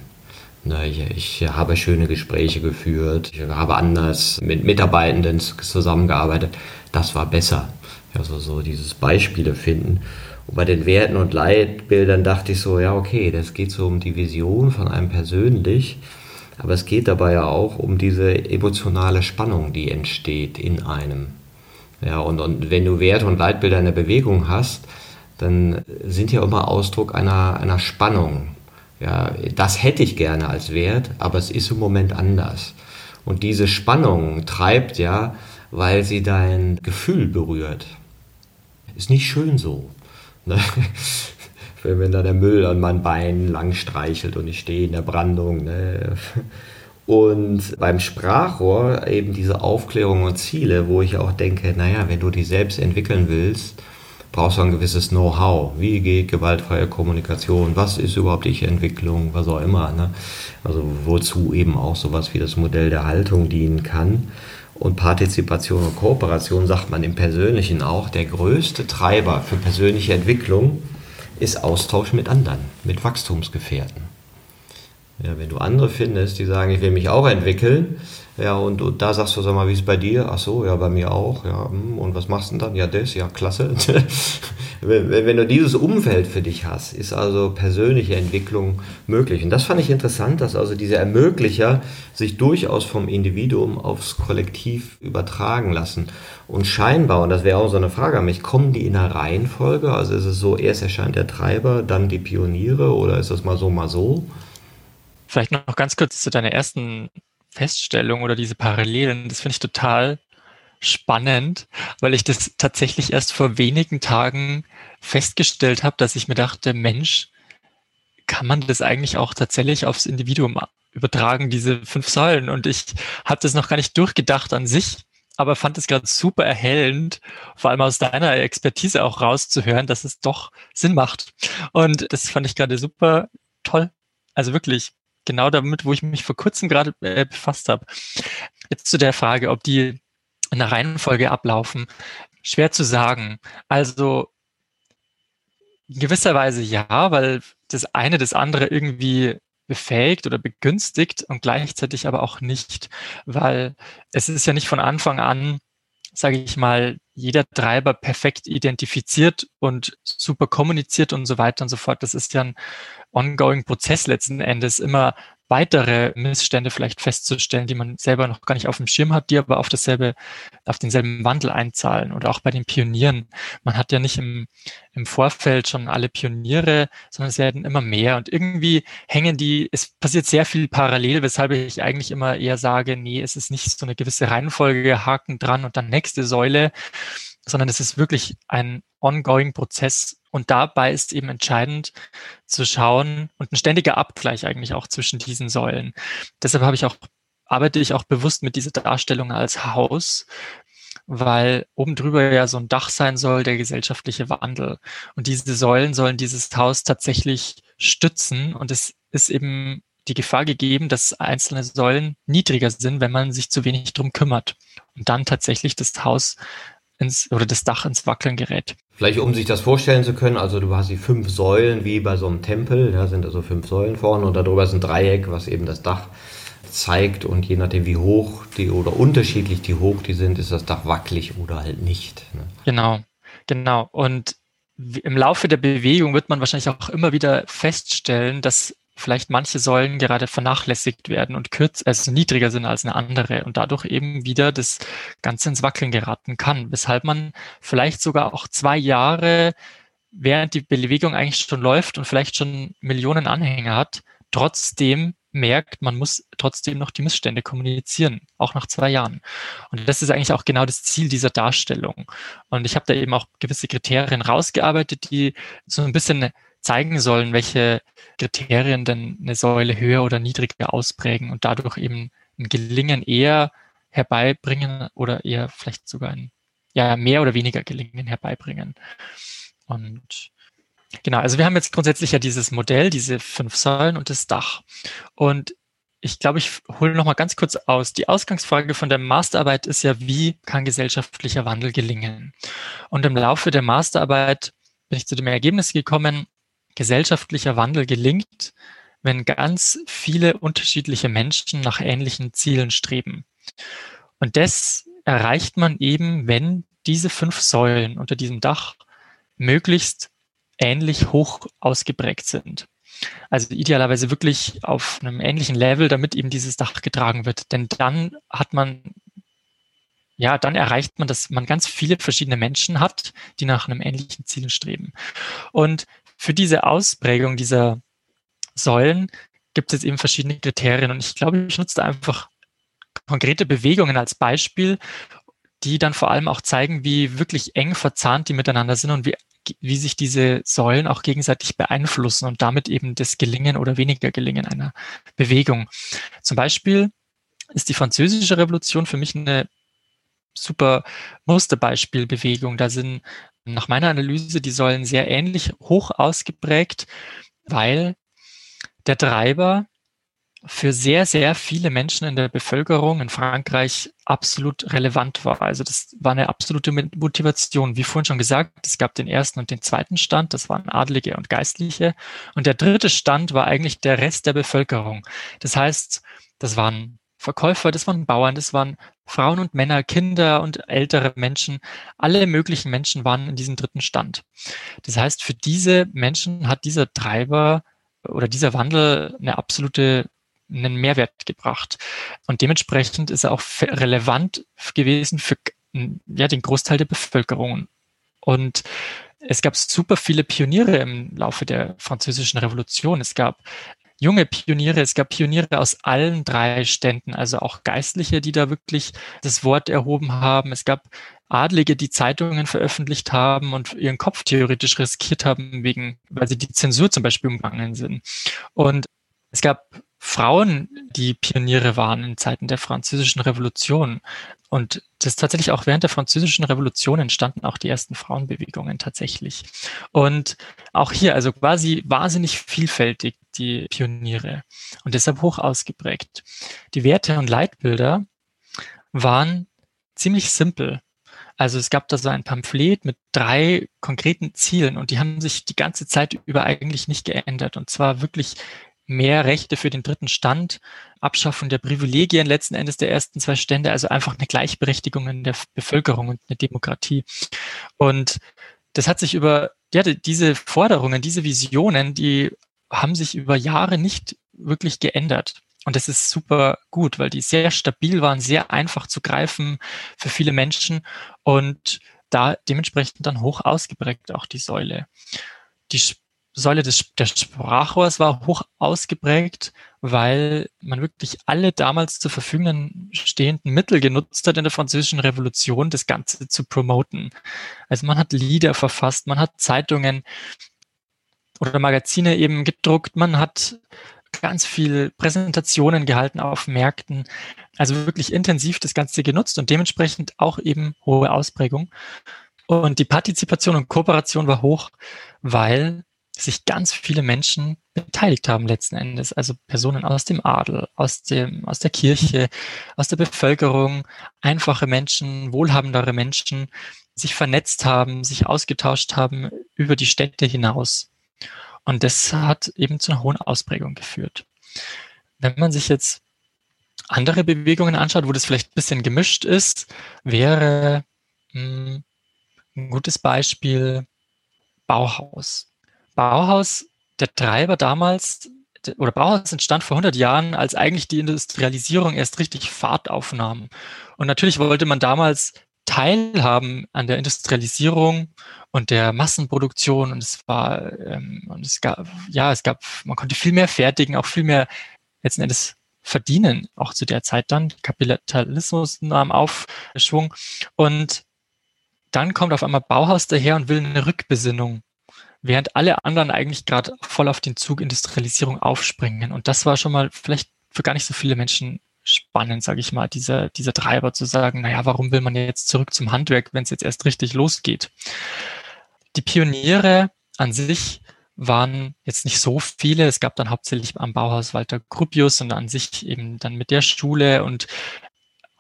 Ich habe schöne Gespräche geführt, ich habe anders mit Mitarbeitenden zusammengearbeitet, das war besser. Also so dieses Beispiele finden. Und bei den Werten und Leitbildern dachte ich so, ja okay, das geht so um die Vision von einem persönlich aber es geht dabei ja auch um diese emotionale Spannung, die entsteht in einem. Ja, und, und wenn du Werte und Leitbilder in der Bewegung hast, dann sind ja immer Ausdruck einer, einer Spannung. Ja, das hätte ich gerne als Wert, aber es ist im Moment anders. Und diese Spannung treibt ja, weil sie dein Gefühl berührt. Ist nicht schön so. Wenn da der Müll an meinen Beinen lang streichelt und ich stehe in der Brandung. Ne? Und beim Sprachrohr eben diese Aufklärung und Ziele, wo ich auch denke, naja, wenn du die selbst entwickeln willst, brauchst du ein gewisses Know-how. Wie geht gewaltfreie Kommunikation? Was ist überhaupt die Entwicklung? Was auch immer. Ne? Also wozu eben auch sowas wie das Modell der Haltung dienen kann. Und Partizipation und Kooperation sagt man im Persönlichen auch, der größte Treiber für persönliche Entwicklung ist Austausch mit anderen, mit Wachstumsgefährten. Ja, wenn du andere findest, die sagen, ich will mich auch entwickeln, ja, und, und da sagst du, sag mal, wie ist bei dir? Ach so, ja, bei mir auch, ja, hm, und was machst du denn dann? Ja, das, ja, klasse. wenn, wenn du dieses Umfeld für dich hast, ist also persönliche Entwicklung möglich. Und das fand ich interessant, dass also diese Ermöglicher sich durchaus vom Individuum aufs Kollektiv übertragen lassen. Und scheinbar, und das wäre auch so eine Frage an mich, kommen die in einer Reihenfolge? Also ist es so, erst erscheint der Treiber, dann die Pioniere, oder ist das mal so, mal so? Vielleicht noch ganz kurz zu deiner ersten Feststellung oder diese Parallelen. Das finde ich total spannend, weil ich das tatsächlich erst vor wenigen Tagen festgestellt habe, dass ich mir dachte, Mensch, kann man das eigentlich auch tatsächlich aufs Individuum übertragen, diese fünf Säulen? Und ich habe das noch gar nicht durchgedacht an sich, aber fand es gerade super erhellend, vor allem aus deiner Expertise auch rauszuhören, dass es doch Sinn macht. Und das fand ich gerade super toll. Also wirklich genau damit, wo ich mich vor kurzem gerade äh, befasst habe. Jetzt zu der Frage, ob die in der Reihenfolge ablaufen. Schwer zu sagen. Also in gewisser Weise ja, weil das eine das andere irgendwie befähigt oder begünstigt und gleichzeitig aber auch nicht, weil es ist ja nicht von Anfang an, sage ich mal, jeder Treiber perfekt identifiziert und super kommuniziert und so weiter und so fort. Das ist ja ein ongoing Prozess letzten Endes, immer weitere Missstände vielleicht festzustellen, die man selber noch gar nicht auf dem Schirm hat, die aber auf dasselbe, auf denselben Wandel einzahlen. Oder auch bei den Pionieren. Man hat ja nicht im, im Vorfeld schon alle Pioniere, sondern es werden immer mehr. Und irgendwie hängen die, es passiert sehr viel parallel, weshalb ich eigentlich immer eher sage, nee, es ist nicht so eine gewisse Reihenfolge, Haken dran und dann nächste Säule, sondern es ist wirklich ein ongoing Prozess und dabei ist eben entscheidend zu schauen und ein ständiger Abgleich eigentlich auch zwischen diesen Säulen. Deshalb habe ich auch, arbeite ich auch bewusst mit dieser Darstellung als Haus, weil oben drüber ja so ein Dach sein soll, der gesellschaftliche Wandel. Und diese Säulen sollen dieses Haus tatsächlich stützen. Und es ist eben die Gefahr gegeben, dass einzelne Säulen niedriger sind, wenn man sich zu wenig drum kümmert. Und dann tatsächlich das Haus ins, oder das Dach ins Wackeln gerät. Vielleicht um sich das vorstellen zu können, also du hast die fünf Säulen wie bei so einem Tempel, da sind also fünf Säulen vorne und darüber ist ein Dreieck, was eben das Dach zeigt und je nachdem wie hoch die oder unterschiedlich die hoch die sind, ist das Dach wackelig oder halt nicht. Ne? Genau, genau. Und im Laufe der Bewegung wird man wahrscheinlich auch immer wieder feststellen, dass vielleicht manche Säulen gerade vernachlässigt werden und kürz, also niedriger sind als eine andere und dadurch eben wieder das Ganze ins Wackeln geraten kann, weshalb man vielleicht sogar auch zwei Jahre, während die Bewegung eigentlich schon läuft und vielleicht schon Millionen Anhänger hat, trotzdem merkt, man muss trotzdem noch die Missstände kommunizieren, auch nach zwei Jahren. Und das ist eigentlich auch genau das Ziel dieser Darstellung. Und ich habe da eben auch gewisse Kriterien rausgearbeitet, die so ein bisschen zeigen sollen, welche Kriterien denn eine Säule höher oder niedriger ausprägen und dadurch eben ein Gelingen eher herbeibringen oder eher vielleicht sogar ein ja, mehr oder weniger Gelingen herbeibringen. Und genau, also wir haben jetzt grundsätzlich ja dieses Modell, diese fünf Säulen und das Dach. Und ich glaube, ich hole noch mal ganz kurz aus. Die Ausgangsfrage von der Masterarbeit ist ja, wie kann gesellschaftlicher Wandel gelingen? Und im Laufe der Masterarbeit bin ich zu dem Ergebnis gekommen, gesellschaftlicher Wandel gelingt, wenn ganz viele unterschiedliche Menschen nach ähnlichen Zielen streben. Und das erreicht man eben, wenn diese fünf Säulen unter diesem Dach möglichst ähnlich hoch ausgeprägt sind. Also idealerweise wirklich auf einem ähnlichen Level, damit eben dieses Dach getragen wird. Denn dann hat man, ja, dann erreicht man, dass man ganz viele verschiedene Menschen hat, die nach einem ähnlichen Ziel streben. Und für diese Ausprägung dieser Säulen gibt es eben verschiedene Kriterien. Und ich glaube, ich nutze da einfach konkrete Bewegungen als Beispiel, die dann vor allem auch zeigen, wie wirklich eng verzahnt die miteinander sind und wie, wie sich diese Säulen auch gegenseitig beeinflussen und damit eben das Gelingen oder weniger Gelingen einer Bewegung. Zum Beispiel ist die französische Revolution für mich eine super Musterbeispielbewegung. Da sind nach meiner Analyse die Säulen sehr ähnlich hoch ausgeprägt, weil der Treiber für sehr, sehr viele Menschen in der Bevölkerung in Frankreich absolut relevant war. Also das war eine absolute Motivation. Wie vorhin schon gesagt, es gab den ersten und den zweiten Stand, das waren Adlige und Geistliche. Und der dritte Stand war eigentlich der Rest der Bevölkerung. Das heißt, das waren Verkäufer, das waren Bauern, das waren Frauen und Männer, Kinder und ältere Menschen. Alle möglichen Menschen waren in diesem dritten Stand. Das heißt, für diese Menschen hat dieser Treiber oder dieser Wandel eine absolute einen Mehrwert gebracht. Und dementsprechend ist er auch relevant gewesen für ja, den Großteil der Bevölkerung. Und es gab super viele Pioniere im Laufe der französischen Revolution. Es gab junge Pioniere, es gab Pioniere aus allen drei Ständen, also auch Geistliche, die da wirklich das Wort erhoben haben. Es gab Adlige, die Zeitungen veröffentlicht haben und ihren Kopf theoretisch riskiert haben, wegen, weil sie die Zensur zum Beispiel umgangen sind. Und es gab Frauen, die Pioniere waren in Zeiten der französischen Revolution. Und das ist tatsächlich auch während der französischen Revolution entstanden auch die ersten Frauenbewegungen tatsächlich. Und auch hier, also quasi wahnsinnig vielfältig die Pioniere und deshalb hoch ausgeprägt. Die Werte und Leitbilder waren ziemlich simpel. Also es gab da so ein Pamphlet mit drei konkreten Zielen und die haben sich die ganze Zeit über eigentlich nicht geändert. Und zwar wirklich mehr Rechte für den dritten Stand, Abschaffung der Privilegien letzten Endes der ersten zwei Stände, also einfach eine Gleichberechtigung in der Bevölkerung und eine Demokratie. Und das hat sich über ja, diese Forderungen, diese Visionen, die haben sich über Jahre nicht wirklich geändert. Und das ist super gut, weil die sehr stabil waren, sehr einfach zu greifen für viele Menschen und da dementsprechend dann hoch ausgeprägt auch die Säule. Die Säule des, des Sprachrohrs war hoch ausgeprägt, weil man wirklich alle damals zur Verfügung stehenden Mittel genutzt hat in der französischen Revolution, das Ganze zu promoten. Also man hat Lieder verfasst, man hat Zeitungen oder Magazine eben gedruckt, man hat ganz viel Präsentationen gehalten auf Märkten, also wirklich intensiv das Ganze genutzt und dementsprechend auch eben hohe Ausprägung. Und die Partizipation und Kooperation war hoch, weil sich ganz viele Menschen beteiligt haben letzten Endes. Also Personen aus dem Adel, aus dem, aus der Kirche, aus der Bevölkerung, einfache Menschen, wohlhabendere Menschen, sich vernetzt haben, sich ausgetauscht haben über die Städte hinaus. Und das hat eben zu einer hohen Ausprägung geführt. Wenn man sich jetzt andere Bewegungen anschaut, wo das vielleicht ein bisschen gemischt ist, wäre mh, hm, ein gutes Beispiel Bauhaus. Bauhaus, der Treiber damals, oder Bauhaus entstand vor 100 Jahren, als eigentlich die Industrialisierung erst richtig Fahrt aufnahm. Und natürlich wollte man damals teilhaben an der Industrialisierung und der Massenproduktion und es war ähm, und es gab ja es gab man konnte viel mehr fertigen auch viel mehr letzten Endes verdienen auch zu der Zeit dann. Kapitalismus nahm Aufschwung und dann kommt auf einmal Bauhaus daher und will eine Rückbesinnung während alle anderen eigentlich gerade voll auf den Zug Industrialisierung aufspringen. Und das war schon mal vielleicht für gar nicht so viele Menschen spannend, sage ich mal, dieser, dieser Treiber zu sagen, naja, warum will man jetzt zurück zum Handwerk, wenn es jetzt erst richtig losgeht? Die Pioniere an sich waren jetzt nicht so viele. Es gab dann hauptsächlich am Bauhaus Walter Gropius und an sich eben dann mit der Schule und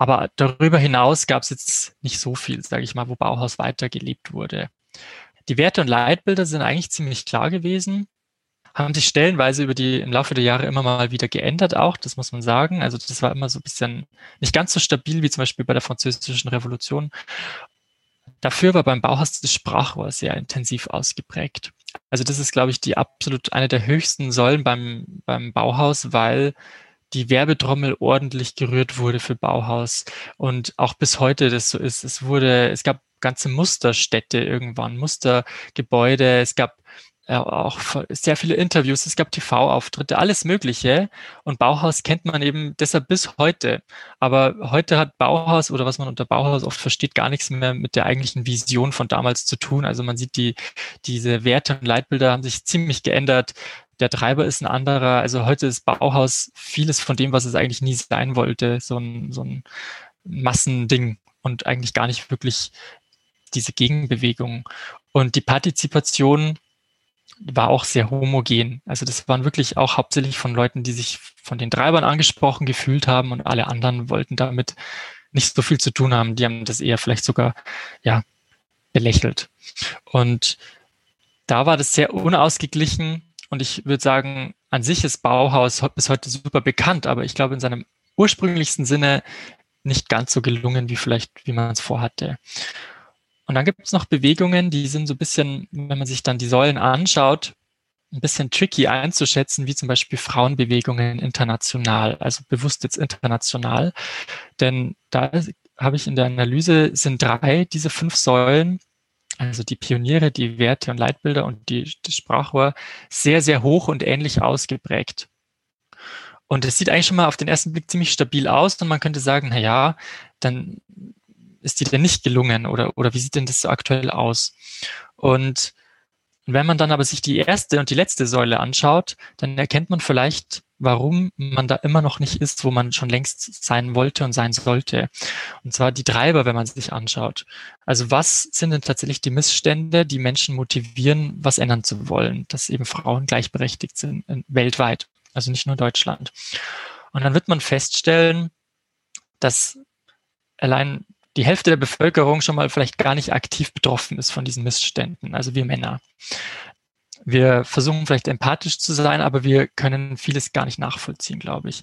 aber darüber hinaus gab es jetzt nicht so viel, sage ich mal, wo Bauhaus weitergelebt wurde. Die Werte und Leitbilder sind eigentlich ziemlich klar gewesen haben sich stellenweise über die im Laufe der Jahre immer mal wieder geändert auch, das muss man sagen. Also das war immer so ein bisschen nicht ganz so stabil wie zum Beispiel bei der französischen Revolution. Dafür war beim Bauhaus das Sprachrohr sehr intensiv ausgeprägt. Also das ist, glaube ich, die absolut eine der höchsten Säulen beim, beim Bauhaus, weil die Werbetrommel ordentlich gerührt wurde für Bauhaus und auch bis heute das so ist. Es wurde, es gab ganze Musterstädte irgendwann, Mustergebäude, es gab auch sehr viele Interviews, es gab TV-Auftritte, alles Mögliche. Und Bauhaus kennt man eben deshalb bis heute. Aber heute hat Bauhaus oder was man unter Bauhaus oft versteht, gar nichts mehr mit der eigentlichen Vision von damals zu tun. Also man sieht, die, diese Werte und Leitbilder haben sich ziemlich geändert. Der Treiber ist ein anderer. Also heute ist Bauhaus vieles von dem, was es eigentlich nie sein wollte. So ein, so ein Massending und eigentlich gar nicht wirklich diese Gegenbewegung. Und die Partizipation war auch sehr homogen. Also das waren wirklich auch hauptsächlich von Leuten, die sich von den Treibern angesprochen gefühlt haben und alle anderen wollten damit nicht so viel zu tun haben. Die haben das eher vielleicht sogar, ja, belächelt. Und da war das sehr unausgeglichen und ich würde sagen, an sich ist Bauhaus bis heute super bekannt, aber ich glaube in seinem ursprünglichsten Sinne nicht ganz so gelungen, wie vielleicht, wie man es vorhatte. Und dann gibt es noch Bewegungen, die sind so ein bisschen, wenn man sich dann die Säulen anschaut, ein bisschen tricky einzuschätzen, wie zum Beispiel Frauenbewegungen international, also bewusst jetzt international. Denn da habe ich in der Analyse sind drei diese fünf Säulen, also die Pioniere, die Werte und Leitbilder und die, das Sprachrohr, sehr, sehr hoch und ähnlich ausgeprägt. Und es sieht eigentlich schon mal auf den ersten Blick ziemlich stabil aus und man könnte sagen, na ja, dann ist die denn nicht gelungen oder, oder wie sieht denn das so aktuell aus? Und wenn man dann aber sich die erste und die letzte Säule anschaut, dann erkennt man vielleicht, warum man da immer noch nicht ist, wo man schon längst sein wollte und sein sollte. Und zwar die Treiber, wenn man sich anschaut. Also was sind denn tatsächlich die Missstände, die Menschen motivieren, was ändern zu wollen, dass eben Frauen gleichberechtigt sind weltweit, also nicht nur Deutschland. Und dann wird man feststellen, dass allein die Hälfte der Bevölkerung schon mal vielleicht gar nicht aktiv betroffen ist von diesen Missständen, also wir Männer. Wir versuchen vielleicht empathisch zu sein, aber wir können vieles gar nicht nachvollziehen, glaube ich.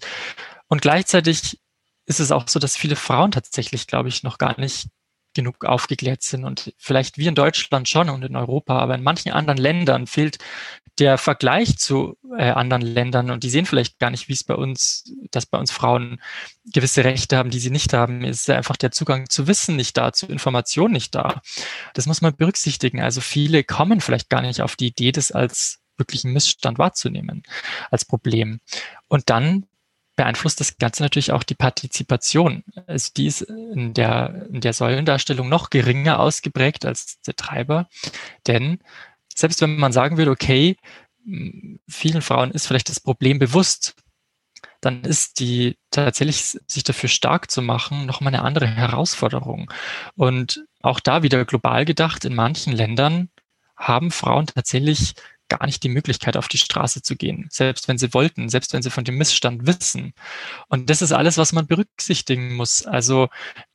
Und gleichzeitig ist es auch so, dass viele Frauen tatsächlich, glaube ich, noch gar nicht genug aufgeklärt sind und vielleicht wie in Deutschland schon und in Europa, aber in manchen anderen Ländern fehlt der Vergleich zu äh, anderen Ländern und die sehen vielleicht gar nicht, wie es bei uns, dass bei uns Frauen gewisse Rechte haben, die sie nicht haben, ist einfach der Zugang zu Wissen nicht da, zu Informationen nicht da. Das muss man berücksichtigen. Also viele kommen vielleicht gar nicht auf die Idee, das als wirklichen Missstand wahrzunehmen, als Problem. Und dann beeinflusst das Ganze natürlich auch die Partizipation. Also die ist in der, in der Säulendarstellung noch geringer ausgeprägt als der Treiber, denn selbst wenn man sagen würde, okay, vielen Frauen ist vielleicht das Problem bewusst, dann ist die tatsächlich sich dafür stark zu machen nochmal eine andere Herausforderung. Und auch da wieder global gedacht, in manchen Ländern haben Frauen tatsächlich gar nicht die Möglichkeit, auf die Straße zu gehen, selbst wenn sie wollten, selbst wenn sie von dem Missstand wissen. Und das ist alles, was man berücksichtigen muss. Also,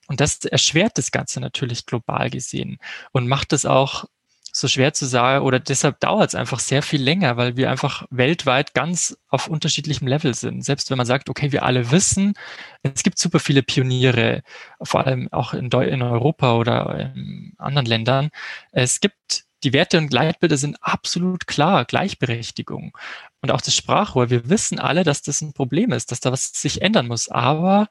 und das erschwert das Ganze natürlich global gesehen und macht es auch so schwer zu sagen oder deshalb dauert es einfach sehr viel länger, weil wir einfach weltweit ganz auf unterschiedlichem Level sind. Selbst wenn man sagt, okay, wir alle wissen, es gibt super viele Pioniere, vor allem auch in, Europa oder in anderen Ländern. Es gibt die Werte und Leitbilder sind absolut klar, Gleichberechtigung. Und auch das Sprachrohr, wir wissen alle, dass das ein Problem ist, dass da was sich ändern muss. Aber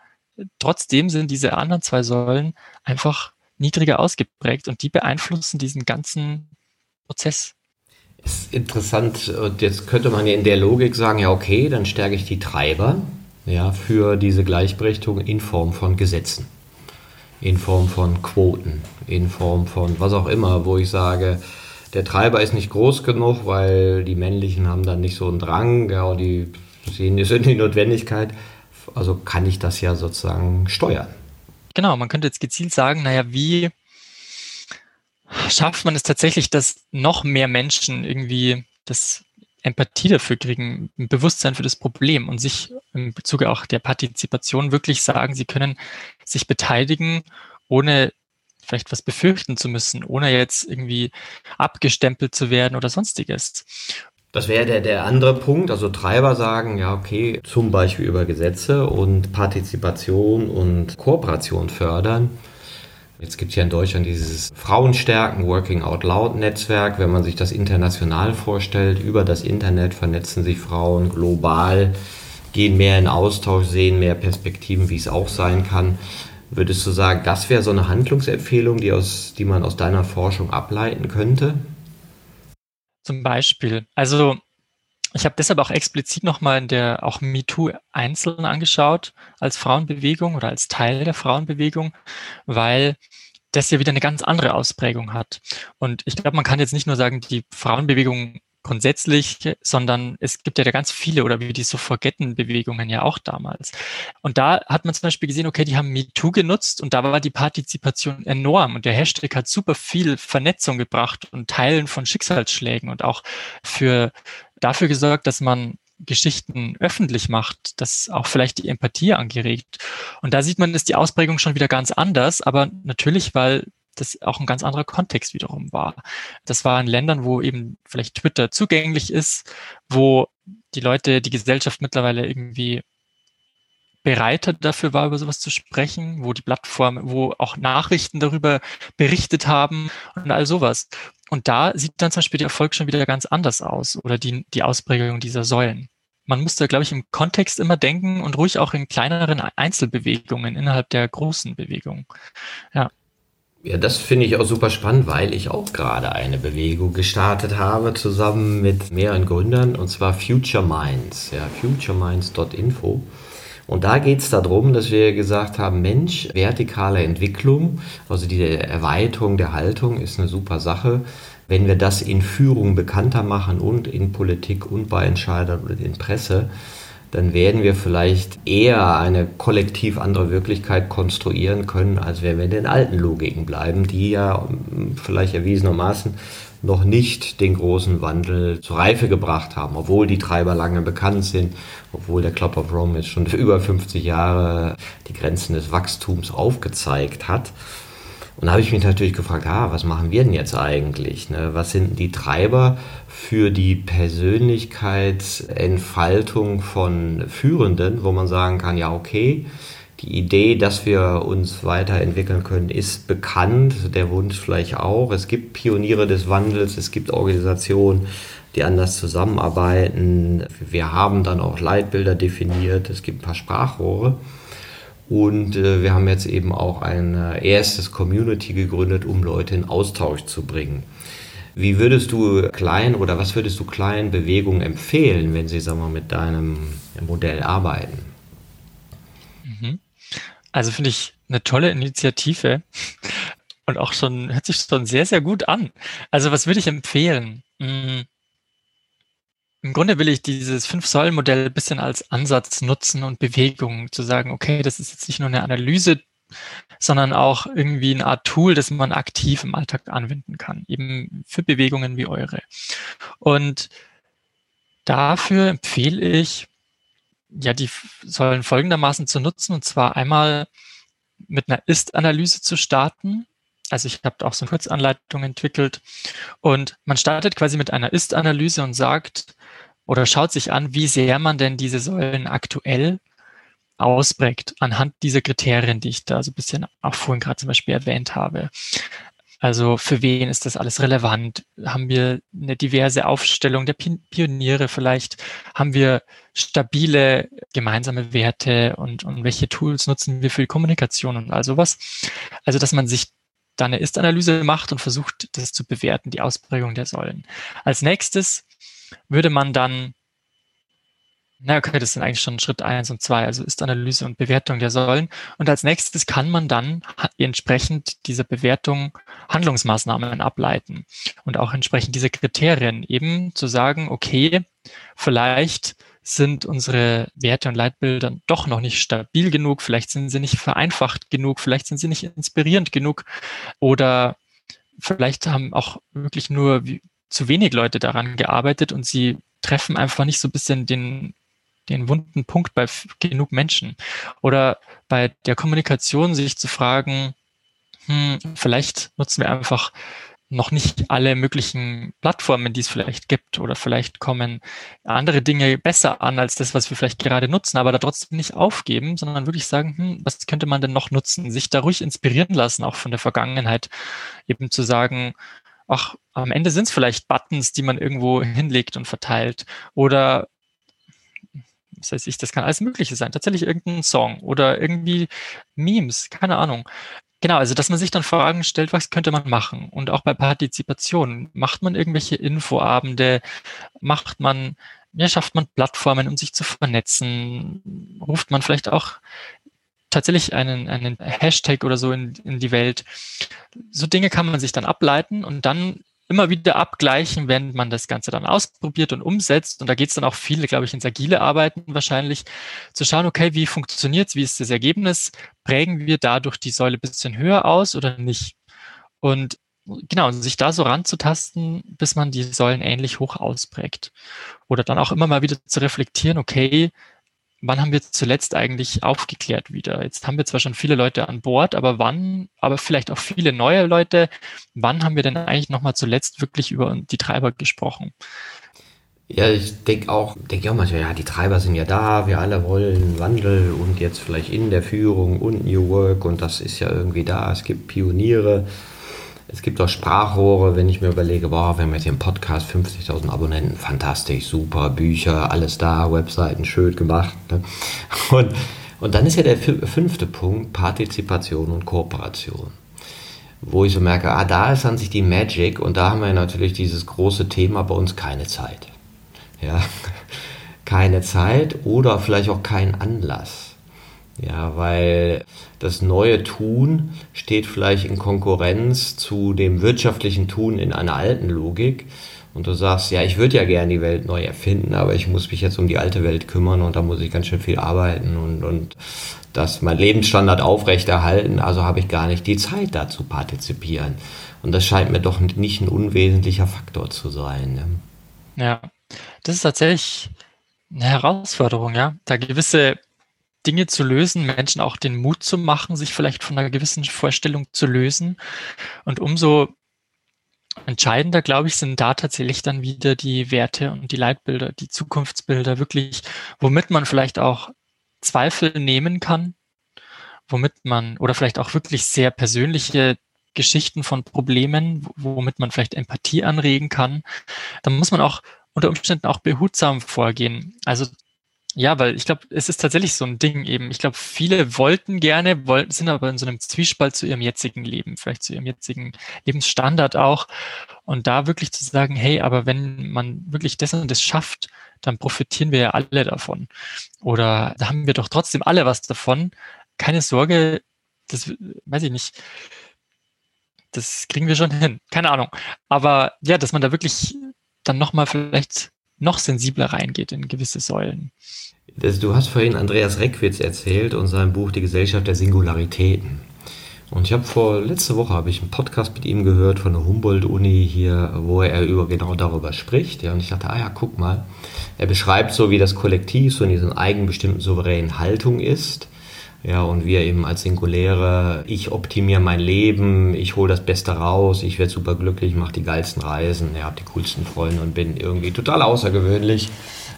trotzdem sind diese anderen zwei Säulen einfach niedriger ausgeprägt und die beeinflussen diesen ganzen Prozess. Ist interessant. Und jetzt könnte man ja in der Logik sagen, ja, okay, dann stärke ich die Treiber ja, für diese Gleichberechtigung in Form von Gesetzen, in Form von Quoten, in Form von was auch immer, wo ich sage, der Treiber ist nicht groß genug, weil die männlichen haben dann nicht so einen Drang, ja, die sehen es in die Notwendigkeit. Also kann ich das ja sozusagen steuern. Genau, man könnte jetzt gezielt sagen, naja, wie schafft man es tatsächlich, dass noch mehr Menschen irgendwie das Empathie dafür kriegen, ein Bewusstsein für das Problem und sich im Bezuge auch der Partizipation wirklich sagen, sie können sich beteiligen, ohne vielleicht was befürchten zu müssen, ohne jetzt irgendwie abgestempelt zu werden oder sonstiges. Das wäre der, der andere Punkt. Also Treiber sagen, ja, okay, zum Beispiel über Gesetze und Partizipation und Kooperation fördern. Jetzt gibt es ja in Deutschland dieses Frauenstärken Working Out Loud Netzwerk. Wenn man sich das international vorstellt, über das Internet vernetzen sich Frauen global, gehen mehr in Austausch, sehen mehr Perspektiven, wie es auch sein kann. Würdest du sagen, das wäre so eine Handlungsempfehlung, die, aus, die man aus deiner Forschung ableiten könnte? Zum Beispiel. Also ich habe deshalb auch explizit nochmal in der auch MeToo einzeln angeschaut als Frauenbewegung oder als Teil der Frauenbewegung, weil das ja wieder eine ganz andere Ausprägung hat. Und ich glaube, man kann jetzt nicht nur sagen, die Frauenbewegung grundsätzlich, sondern es gibt ja da ganz viele oder wie die Suffragettenbewegungen ja auch damals. Und da hat man zum Beispiel gesehen, okay, die haben MeToo genutzt und da war die Partizipation enorm und der Hashtag hat super viel Vernetzung gebracht und Teilen von Schicksalsschlägen und auch für dafür gesorgt, dass man Geschichten öffentlich macht, dass auch vielleicht die Empathie angeregt. Und da sieht man, ist die Ausprägung schon wieder ganz anders, aber natürlich, weil das auch ein ganz anderer Kontext wiederum war. Das war in Ländern, wo eben vielleicht Twitter zugänglich ist, wo die Leute, die Gesellschaft mittlerweile irgendwie bereitet dafür war, über sowas zu sprechen, wo die Plattform, wo auch Nachrichten darüber berichtet haben und all sowas. Und da sieht dann zum Beispiel der Erfolg schon wieder ganz anders aus oder die, die Ausprägung dieser Säulen. Man muss da, glaube ich, im Kontext immer denken und ruhig auch in kleineren Einzelbewegungen innerhalb der großen Bewegung. Ja. Ja, das finde ich auch super spannend, weil ich auch gerade eine Bewegung gestartet habe, zusammen mit mehreren Gründern, und zwar Future Minds, ja, futureminds.info. Und da geht es darum, dass wir gesagt haben, Mensch, vertikale Entwicklung, also die Erweiterung der Haltung ist eine super Sache. Wenn wir das in Führung bekannter machen und in Politik und bei Entscheidern und in Presse, dann werden wir vielleicht eher eine kollektiv andere Wirklichkeit konstruieren können, als wenn wir in den alten Logiken bleiben, die ja hm, vielleicht erwiesenermaßen noch nicht den großen Wandel zur Reife gebracht haben, obwohl die Treiber lange bekannt sind, obwohl der Club of Rome jetzt schon für über 50 Jahre die Grenzen des Wachstums aufgezeigt hat. Und da habe ich mich natürlich gefragt, ah, was machen wir denn jetzt eigentlich? Ne? Was sind die Treiber für die Persönlichkeitsentfaltung von Führenden, wo man sagen kann, ja, okay, die Idee, dass wir uns weiterentwickeln können, ist bekannt, der Wunsch vielleicht auch. Es gibt Pioniere des Wandels, es gibt Organisationen, die anders zusammenarbeiten. Wir haben dann auch Leitbilder definiert, es gibt ein paar Sprachrohre. Und äh, wir haben jetzt eben auch ein äh, erstes Community gegründet, um Leute in Austausch zu bringen. Wie würdest du klein oder was würdest du kleinen Bewegungen empfehlen, wenn sie sagen wir, mit deinem Modell arbeiten? Also finde ich eine tolle Initiative und auch schon hört sich schon sehr, sehr gut an. Also was würde ich empfehlen? Mhm. Im Grunde will ich dieses Fünf-Säulen-Modell ein bisschen als Ansatz nutzen und Bewegung zu sagen, okay, das ist jetzt nicht nur eine Analyse, sondern auch irgendwie eine Art Tool, das man aktiv im Alltag anwenden kann, eben für Bewegungen wie eure. Und dafür empfehle ich, ja, die Säulen folgendermaßen zu nutzen, und zwar einmal mit einer Ist-Analyse zu starten. Also ich habe auch so eine Kurzanleitung entwickelt und man startet quasi mit einer Ist-Analyse und sagt, oder schaut sich an, wie sehr man denn diese Säulen aktuell ausprägt anhand dieser Kriterien, die ich da so ein bisschen auch vorhin gerade zum Beispiel erwähnt habe. Also für wen ist das alles relevant? Haben wir eine diverse Aufstellung der Pioniere vielleicht? Haben wir stabile gemeinsame Werte und, und welche Tools nutzen wir für die Kommunikation und all sowas? Also dass man sich da eine Ist-Analyse macht und versucht, das zu bewerten, die Ausprägung der Säulen. Als nächstes würde man dann na okay, das sind eigentlich schon Schritt eins und zwei, also ist Analyse und Bewertung der Säulen. Und als nächstes kann man dann entsprechend dieser Bewertung Handlungsmaßnahmen ableiten und auch entsprechend diese Kriterien eben zu sagen, okay, vielleicht sind unsere Werte und Leitbilder doch noch nicht stabil genug, vielleicht sind sie nicht vereinfacht genug, vielleicht sind sie nicht inspirierend genug oder vielleicht haben auch wirklich nur zu wenig Leute daran gearbeitet und sie treffen einfach nicht so ein bisschen den den wunden Punkt bei genug Menschen. Oder bei der Kommunikation sich zu fragen, hm, vielleicht nutzen wir einfach noch nicht alle möglichen Plattformen, die es vielleicht gibt, oder vielleicht kommen andere Dinge besser an als das, was wir vielleicht gerade nutzen, aber da trotzdem nicht aufgeben, sondern wirklich sagen, hm, was könnte man denn noch nutzen? Sich da ruhig inspirieren lassen, auch von der Vergangenheit, eben zu sagen, ach, am Ende sind es vielleicht Buttons, die man irgendwo hinlegt und verteilt, oder was weiß ich, das kann alles Mögliche sein. Tatsächlich irgendein Song oder irgendwie Memes, keine Ahnung. Genau, also dass man sich dann Fragen stellt, was könnte man machen? Und auch bei Partizipation, macht man irgendwelche Infoabende, macht man, ja, schafft man Plattformen, um sich zu vernetzen, ruft man vielleicht auch tatsächlich einen, einen Hashtag oder so in, in die Welt. So Dinge kann man sich dann ableiten und dann immer wieder abgleichen, wenn man das Ganze dann ausprobiert und umsetzt. Und da geht es dann auch viele, glaube ich, ins agile Arbeiten wahrscheinlich, zu schauen, okay, wie funktioniert's, wie ist das Ergebnis? Prägen wir dadurch die Säule bisschen höher aus oder nicht? Und genau, sich da so ranzutasten, bis man die Säulen ähnlich hoch ausprägt. Oder dann auch immer mal wieder zu reflektieren, okay, wann haben wir zuletzt eigentlich aufgeklärt wieder? Jetzt haben wir zwar schon viele Leute an Bord, aber wann, aber vielleicht auch viele neue Leute, wann haben wir denn eigentlich nochmal zuletzt wirklich über die Treiber gesprochen? Ja, ich denke auch, denke auch manchmal, ja, die Treiber sind ja da, wir alle wollen Wandel und jetzt vielleicht in der Führung und New Work und das ist ja irgendwie da. Es gibt Pioniere, es gibt auch Sprachrohre, wenn ich mir überlege, boah, wir haben jetzt hier im Podcast 50.000 Abonnenten, fantastisch, super, Bücher, alles da, Webseiten schön gemacht. Ne? Und, und dann ist ja der fünfte Punkt Partizipation und Kooperation. Wo ich so merke, ah, da ist an sich die Magic und da haben wir natürlich dieses große Thema bei uns keine Zeit. Ja, keine Zeit oder vielleicht auch kein Anlass. Ja, weil das neue Tun steht vielleicht in Konkurrenz zu dem wirtschaftlichen Tun in einer alten Logik. Und du sagst, ja, ich würde ja gerne die Welt neu erfinden, aber ich muss mich jetzt um die alte Welt kümmern und da muss ich ganz schön viel arbeiten und, und das mein Lebensstandard aufrechterhalten, also habe ich gar nicht die Zeit da zu partizipieren. Und das scheint mir doch nicht ein unwesentlicher Faktor zu sein. Ne? Ja, das ist tatsächlich eine Herausforderung, ja, da gewisse Dinge zu lösen, Menschen auch den Mut zu machen, sich vielleicht von einer gewissen Vorstellung zu lösen. Und umso entscheidender, glaube ich, sind da tatsächlich dann wieder die Werte und die Leitbilder, die Zukunftsbilder wirklich, womit man vielleicht auch Zweifel nehmen kann, womit man oder vielleicht auch wirklich sehr persönliche Geschichten von Problemen, womit man vielleicht Empathie anregen kann. Da muss man auch unter Umständen auch behutsam vorgehen. Also ja, weil ich glaube, es ist tatsächlich so ein Ding eben. Ich glaube, viele wollten gerne, wollten, sind aber in so einem Zwiespalt zu ihrem jetzigen Leben, vielleicht zu ihrem jetzigen Lebensstandard auch. Und da wirklich zu sagen, hey, aber wenn man wirklich das und das schafft, dann profitieren wir ja alle davon. Oder da haben wir doch trotzdem alle was davon. Keine Sorge, das weiß ich nicht. Das kriegen wir schon hin. Keine Ahnung. Aber ja, dass man da wirklich dann nochmal vielleicht noch sensibler reingeht in gewisse Säulen. Du hast vorhin Andreas Reckwitz erzählt und sein Buch Die Gesellschaft der Singularitäten. Und ich habe vor letzte Woche habe ich einen Podcast mit ihm gehört von der Humboldt-Uni hier, wo er über genau darüber spricht. Ja, und ich dachte, ah ja, guck mal. Er beschreibt so, wie das Kollektiv so in dieser eigenbestimmten souveränen Haltung ist. Ja, und wir eben als Singuläre, ich optimiere mein Leben, ich hole das Beste raus, ich werde super glücklich, mache die geilsten Reisen, ja, habe die coolsten Freunde und bin irgendwie total außergewöhnlich.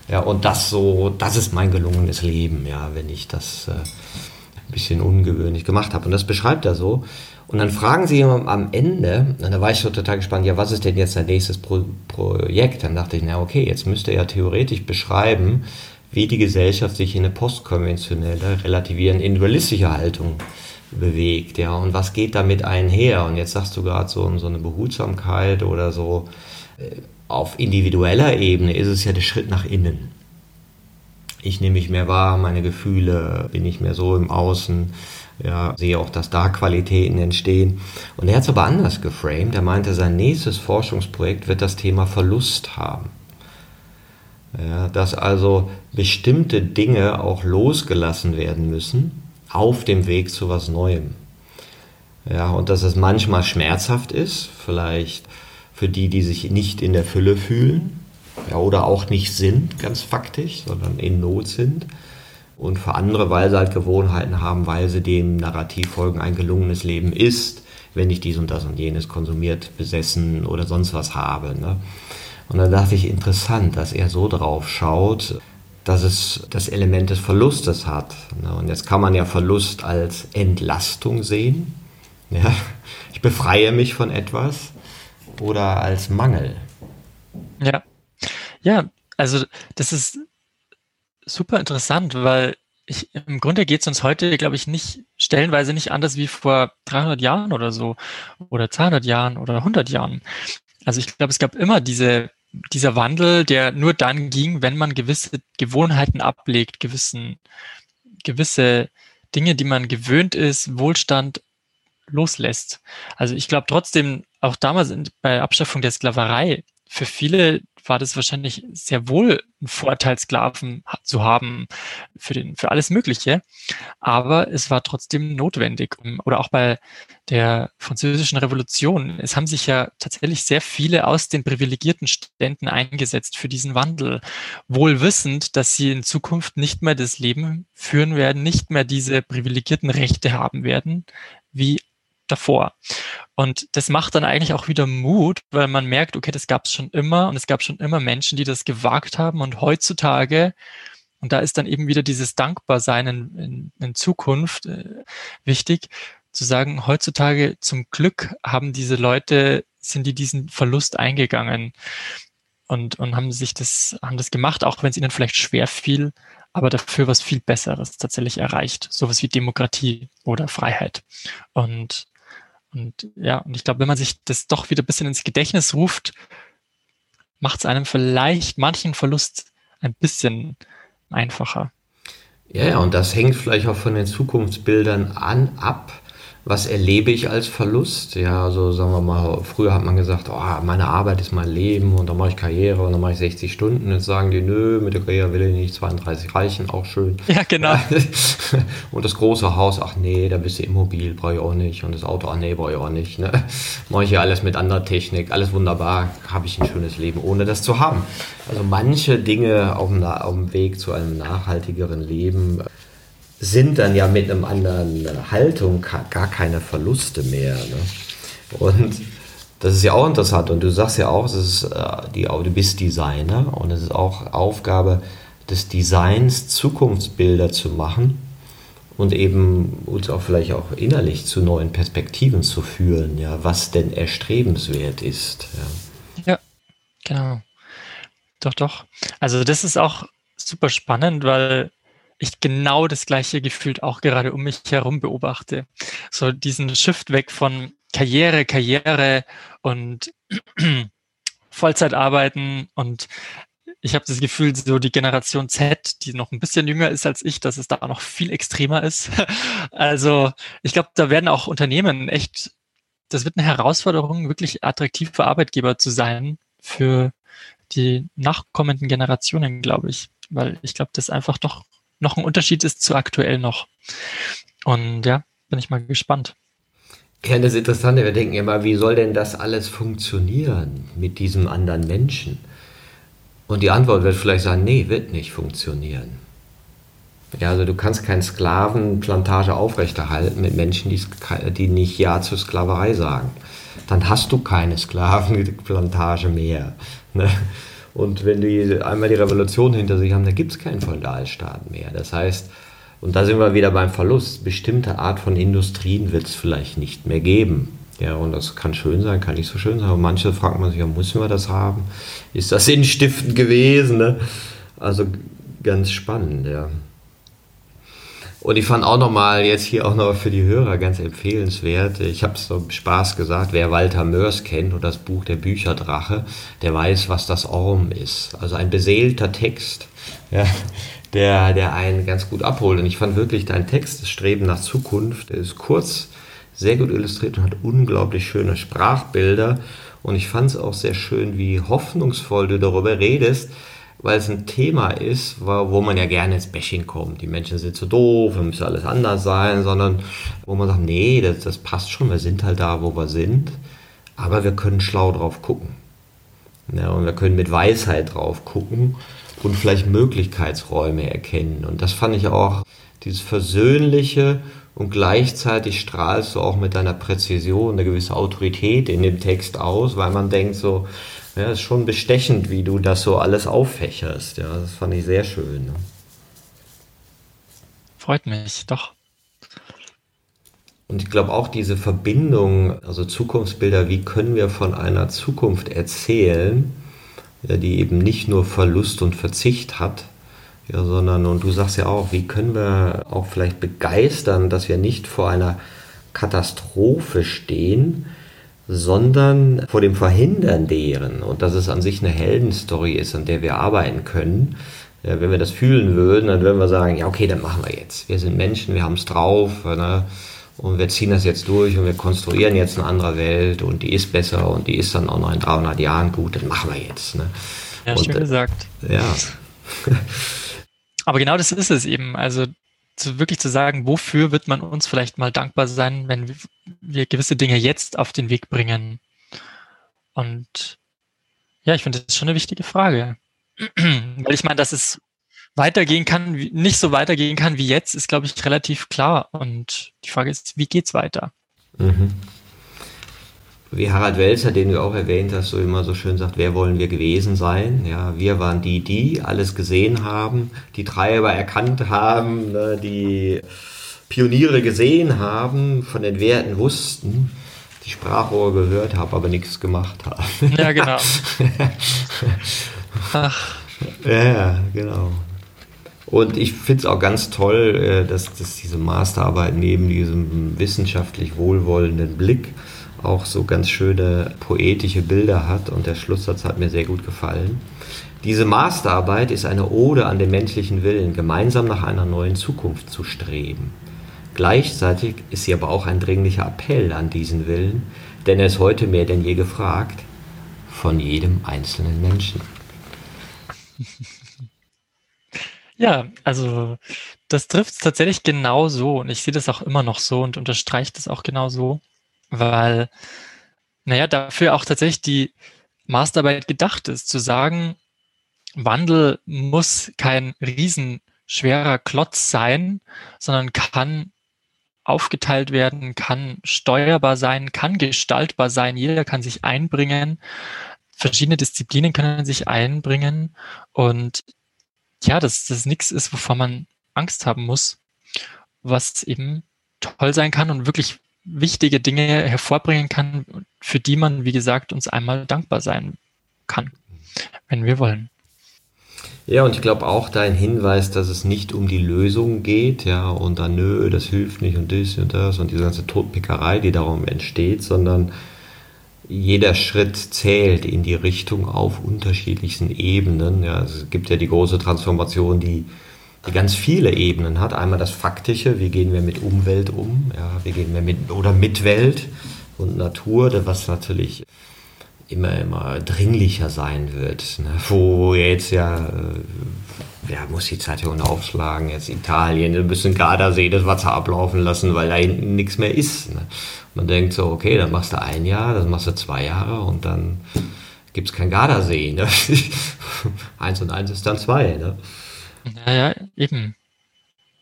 Ja, und das so, das ist mein gelungenes Leben, ja, wenn ich das äh, ein bisschen ungewöhnlich gemacht habe. Und das beschreibt er so. Und dann fragen sie ihn am Ende, und da war ich so total gespannt, ja, was ist denn jetzt dein nächstes Pro Projekt? Dann dachte ich, na okay, jetzt müsste er theoretisch beschreiben, wie die Gesellschaft sich in eine postkonventionelle, relativierend individualistische Haltung bewegt, ja, und was geht damit einher? Und jetzt sagst du gerade so, so eine Behutsamkeit oder so, äh, auf individueller Ebene ist es ja der Schritt nach innen. Ich nehme mich mehr wahr, meine Gefühle, bin ich mehr so im Außen, ja, sehe auch, dass da Qualitäten entstehen. Und er hat es aber anders geframed. Er meinte, sein nächstes Forschungsprojekt wird das Thema Verlust haben. Ja, dass also bestimmte Dinge auch losgelassen werden müssen auf dem Weg zu was Neuem. Ja, und dass es manchmal schmerzhaft ist, vielleicht für die, die sich nicht in der Fülle fühlen, ja, oder auch nicht sind, ganz faktisch, sondern in Not sind. Und für andere, weil sie halt Gewohnheiten haben, weil sie dem Narrativ folgen, ein gelungenes Leben ist, wenn ich dies und das und jenes konsumiert, besessen oder sonst was habe. Ne? Und dann dachte ich, interessant, dass er so drauf schaut, dass es das Element des Verlustes hat. Ne? Und jetzt kann man ja Verlust als Entlastung sehen. Ja? Ich befreie mich von etwas oder als Mangel. Ja, ja, also das ist super interessant, weil ich, im Grunde geht es uns heute, glaube ich, nicht stellenweise nicht anders wie vor 300 Jahren oder so oder 200 Jahren oder 100 Jahren. Also ich glaube, es gab immer diese dieser Wandel, der nur dann ging, wenn man gewisse Gewohnheiten ablegt, gewissen, gewisse Dinge, die man gewöhnt ist, Wohlstand loslässt. Also ich glaube trotzdem, auch damals bei Abschaffung der Sklaverei, für viele war das wahrscheinlich sehr wohl ein Vorteil, Sklaven zu haben für, den, für alles Mögliche. Aber es war trotzdem notwendig. Oder auch bei der französischen Revolution. Es haben sich ja tatsächlich sehr viele aus den privilegierten Ständen eingesetzt für diesen Wandel. Wohl wissend, dass sie in Zukunft nicht mehr das Leben führen werden, nicht mehr diese privilegierten Rechte haben werden, wie davor. Und das macht dann eigentlich auch wieder Mut, weil man merkt, okay, das gab es schon immer und es gab schon immer Menschen, die das gewagt haben und heutzutage, und da ist dann eben wieder dieses Dankbarsein in, in, in Zukunft äh, wichtig, zu sagen, heutzutage zum Glück haben diese Leute, sind die diesen Verlust eingegangen und, und haben sich das, haben das gemacht, auch wenn es ihnen vielleicht schwer fiel, aber dafür was viel Besseres tatsächlich erreicht. Sowas wie Demokratie oder Freiheit. Und und ja, und ich glaube, wenn man sich das doch wieder ein bisschen ins Gedächtnis ruft, macht es einem vielleicht manchen Verlust ein bisschen einfacher. Ja, ja, und das hängt vielleicht auch von den Zukunftsbildern an ab, was erlebe ich als Verlust? Ja, also sagen wir mal, früher hat man gesagt, oh, meine Arbeit ist mein Leben und dann mache ich Karriere und dann mache ich 60 Stunden. Jetzt sagen die, nö, mit der Karriere will ich nicht 32 reichen, auch schön. Ja, genau. und das große Haus, ach nee, da bist du immobil, brauche ich auch nicht. Und das Auto, ach nee, brauche ich auch nicht. Ne? Mache ich ja alles mit anderer Technik, alles wunderbar, habe ich ein schönes Leben, ohne das zu haben. Also manche Dinge auf dem, auf dem Weg zu einem nachhaltigeren Leben sind dann ja mit einem anderen Haltung gar keine Verluste mehr. Ne? Und das ist ja auch interessant. Und du sagst ja auch, es ist, äh, die, du bist Designer und es ist auch Aufgabe des Designs, Zukunftsbilder zu machen und eben uns auch vielleicht auch innerlich zu neuen Perspektiven zu führen, ja, was denn erstrebenswert ist. Ja, ja genau. Doch, doch. Also das ist auch super spannend, weil ich genau das gleiche gefühlt auch gerade um mich herum beobachte. So diesen Shift weg von Karriere, Karriere und Vollzeit arbeiten und ich habe das Gefühl, so die Generation Z, die noch ein bisschen jünger ist als ich, dass es da noch viel extremer ist. Also ich glaube, da werden auch Unternehmen echt, das wird eine Herausforderung, wirklich attraktiv für Arbeitgeber zu sein für die nachkommenden Generationen, glaube ich. Weil ich glaube, das einfach doch noch ein Unterschied ist zu aktuell noch. Und ja, bin ich mal gespannt. Ja, das Interessante, wir denken immer, wie soll denn das alles funktionieren mit diesem anderen Menschen? Und die Antwort wird vielleicht sein, nee, wird nicht funktionieren. Ja, also du kannst keine Sklavenplantage aufrechterhalten mit Menschen, die, die nicht Ja zur Sklaverei sagen. Dann hast du keine Sklavenplantage mehr. Ne? Und wenn die einmal die Revolution hinter sich haben, dann gibt es keinen Feudalstaat mehr. Das heißt, Und da sind wir wieder beim Verlust. Bestimmte Art von Industrien wird es vielleicht nicht mehr geben. Ja, und das kann schön sein, kann nicht so schön sein. Aber manche fragt man sich, ja, müssen wir das haben? Ist das sinnstiftend gewesen? Ne? Also ganz spannend, ja. Und ich fand auch nochmal jetzt hier auch noch für die Hörer ganz empfehlenswert. Ich habe es so Spaß gesagt, wer Walter Mörs kennt und das Buch Der Bücherdrache, der weiß, was das Orm ist. Also ein beseelter Text, ja, der, der einen ganz gut abholt. Und ich fand wirklich dein Text, das Streben nach Zukunft, ist kurz, sehr gut illustriert und hat unglaublich schöne Sprachbilder. Und ich fand es auch sehr schön, wie hoffnungsvoll du darüber redest, weil es ein Thema ist, wo man ja gerne ins Bashing kommt. Die Menschen sind zu doof, wir müssen alles anders sein, sondern wo man sagt, nee, das, das passt schon, wir sind halt da, wo wir sind, aber wir können schlau drauf gucken. Ja, und wir können mit Weisheit drauf gucken und vielleicht Möglichkeitsräume erkennen. Und das fand ich auch, dieses Versöhnliche und gleichzeitig strahlst du auch mit deiner Präzision eine gewisse Autorität in dem Text aus, weil man denkt so, ja, ist schon bestechend, wie du das so alles auffächerst. Ja, das fand ich sehr schön. Ne? Freut mich, doch. Und ich glaube auch diese Verbindung, also Zukunftsbilder, wie können wir von einer Zukunft erzählen, die eben nicht nur Verlust und Verzicht hat, ja, sondern, und du sagst ja auch, wie können wir auch vielleicht begeistern, dass wir nicht vor einer Katastrophe stehen, sondern vor dem Verhindern deren und dass es an sich eine Heldenstory ist, an der wir arbeiten können. Ja, wenn wir das fühlen würden, dann würden wir sagen, ja okay, dann machen wir jetzt. Wir sind Menschen, wir haben es drauf ne? und wir ziehen das jetzt durch und wir konstruieren jetzt eine andere Welt und die ist besser und die ist dann auch noch in 300 Jahren gut, dann machen wir jetzt. Ne? Ja, und, schön gesagt. Ja. Aber genau das ist es eben. Also zu, wirklich zu sagen, wofür wird man uns vielleicht mal dankbar sein, wenn wir gewisse Dinge jetzt auf den Weg bringen. Und ja, ich finde, das ist schon eine wichtige Frage. Weil ich meine, dass es weitergehen kann, nicht so weitergehen kann wie jetzt, ist, glaube ich, relativ klar. Und die Frage ist, wie geht's weiter? Mhm wie Harald Welzer, den du auch erwähnt hast, so immer so schön sagt, wer wollen wir gewesen sein? Ja, wir waren die, die alles gesehen haben, die Treiber erkannt haben, ne, die Pioniere gesehen haben, von den Werten wussten, die Sprachrohre gehört haben, aber nichts gemacht haben. Ja, genau. Ach. Ja, genau. Und ich finde es auch ganz toll, äh, dass, dass diese Masterarbeit neben diesem wissenschaftlich wohlwollenden Blick auch so ganz schöne poetische Bilder hat und der Schlusssatz hat mir sehr gut gefallen. Diese Masterarbeit ist eine Ode an den menschlichen Willen, gemeinsam nach einer neuen Zukunft zu streben. Gleichzeitig ist sie aber auch ein dringlicher Appell an diesen Willen, denn er ist heute mehr denn je gefragt von jedem einzelnen Menschen. Ja, also das trifft es tatsächlich genau so und ich sehe das auch immer noch so und unterstreicht es auch genau so weil, naja, dafür auch tatsächlich die Masterarbeit gedacht ist, zu sagen, Wandel muss kein riesenschwerer Klotz sein, sondern kann aufgeteilt werden, kann steuerbar sein, kann gestaltbar sein, jeder kann sich einbringen, verschiedene Disziplinen können sich einbringen. Und ja, dass das nichts ist, wovor man Angst haben muss, was eben toll sein kann und wirklich wichtige Dinge hervorbringen kann, für die man, wie gesagt, uns einmal dankbar sein kann, wenn wir wollen. Ja, und ich glaube auch dein Hinweis, dass es nicht um die Lösung geht, ja, und dann, nö, das hilft nicht und das und das und diese ganze Totpickerei, die darum entsteht, sondern jeder Schritt zählt in die Richtung auf unterschiedlichsten Ebenen. Ja, es gibt ja die große Transformation, die die ganz viele Ebenen hat. Einmal das Faktische, wie gehen wir mit Umwelt um, ja, wie gehen wir mit oder mit Welt und Natur, was natürlich immer, immer dringlicher sein wird. Ne? Wo jetzt ja, äh, ja, muss die Zeitung aufschlagen, jetzt Italien, wir müssen Gardasee das Wasser ablaufen lassen, weil da hinten nichts mehr ist. Ne? Man denkt so, okay, dann machst du ein Jahr, dann machst du zwei Jahre und dann gibt es kein Gardasee. Ne? eins und eins ist dann zwei. Ne? Naja, eben.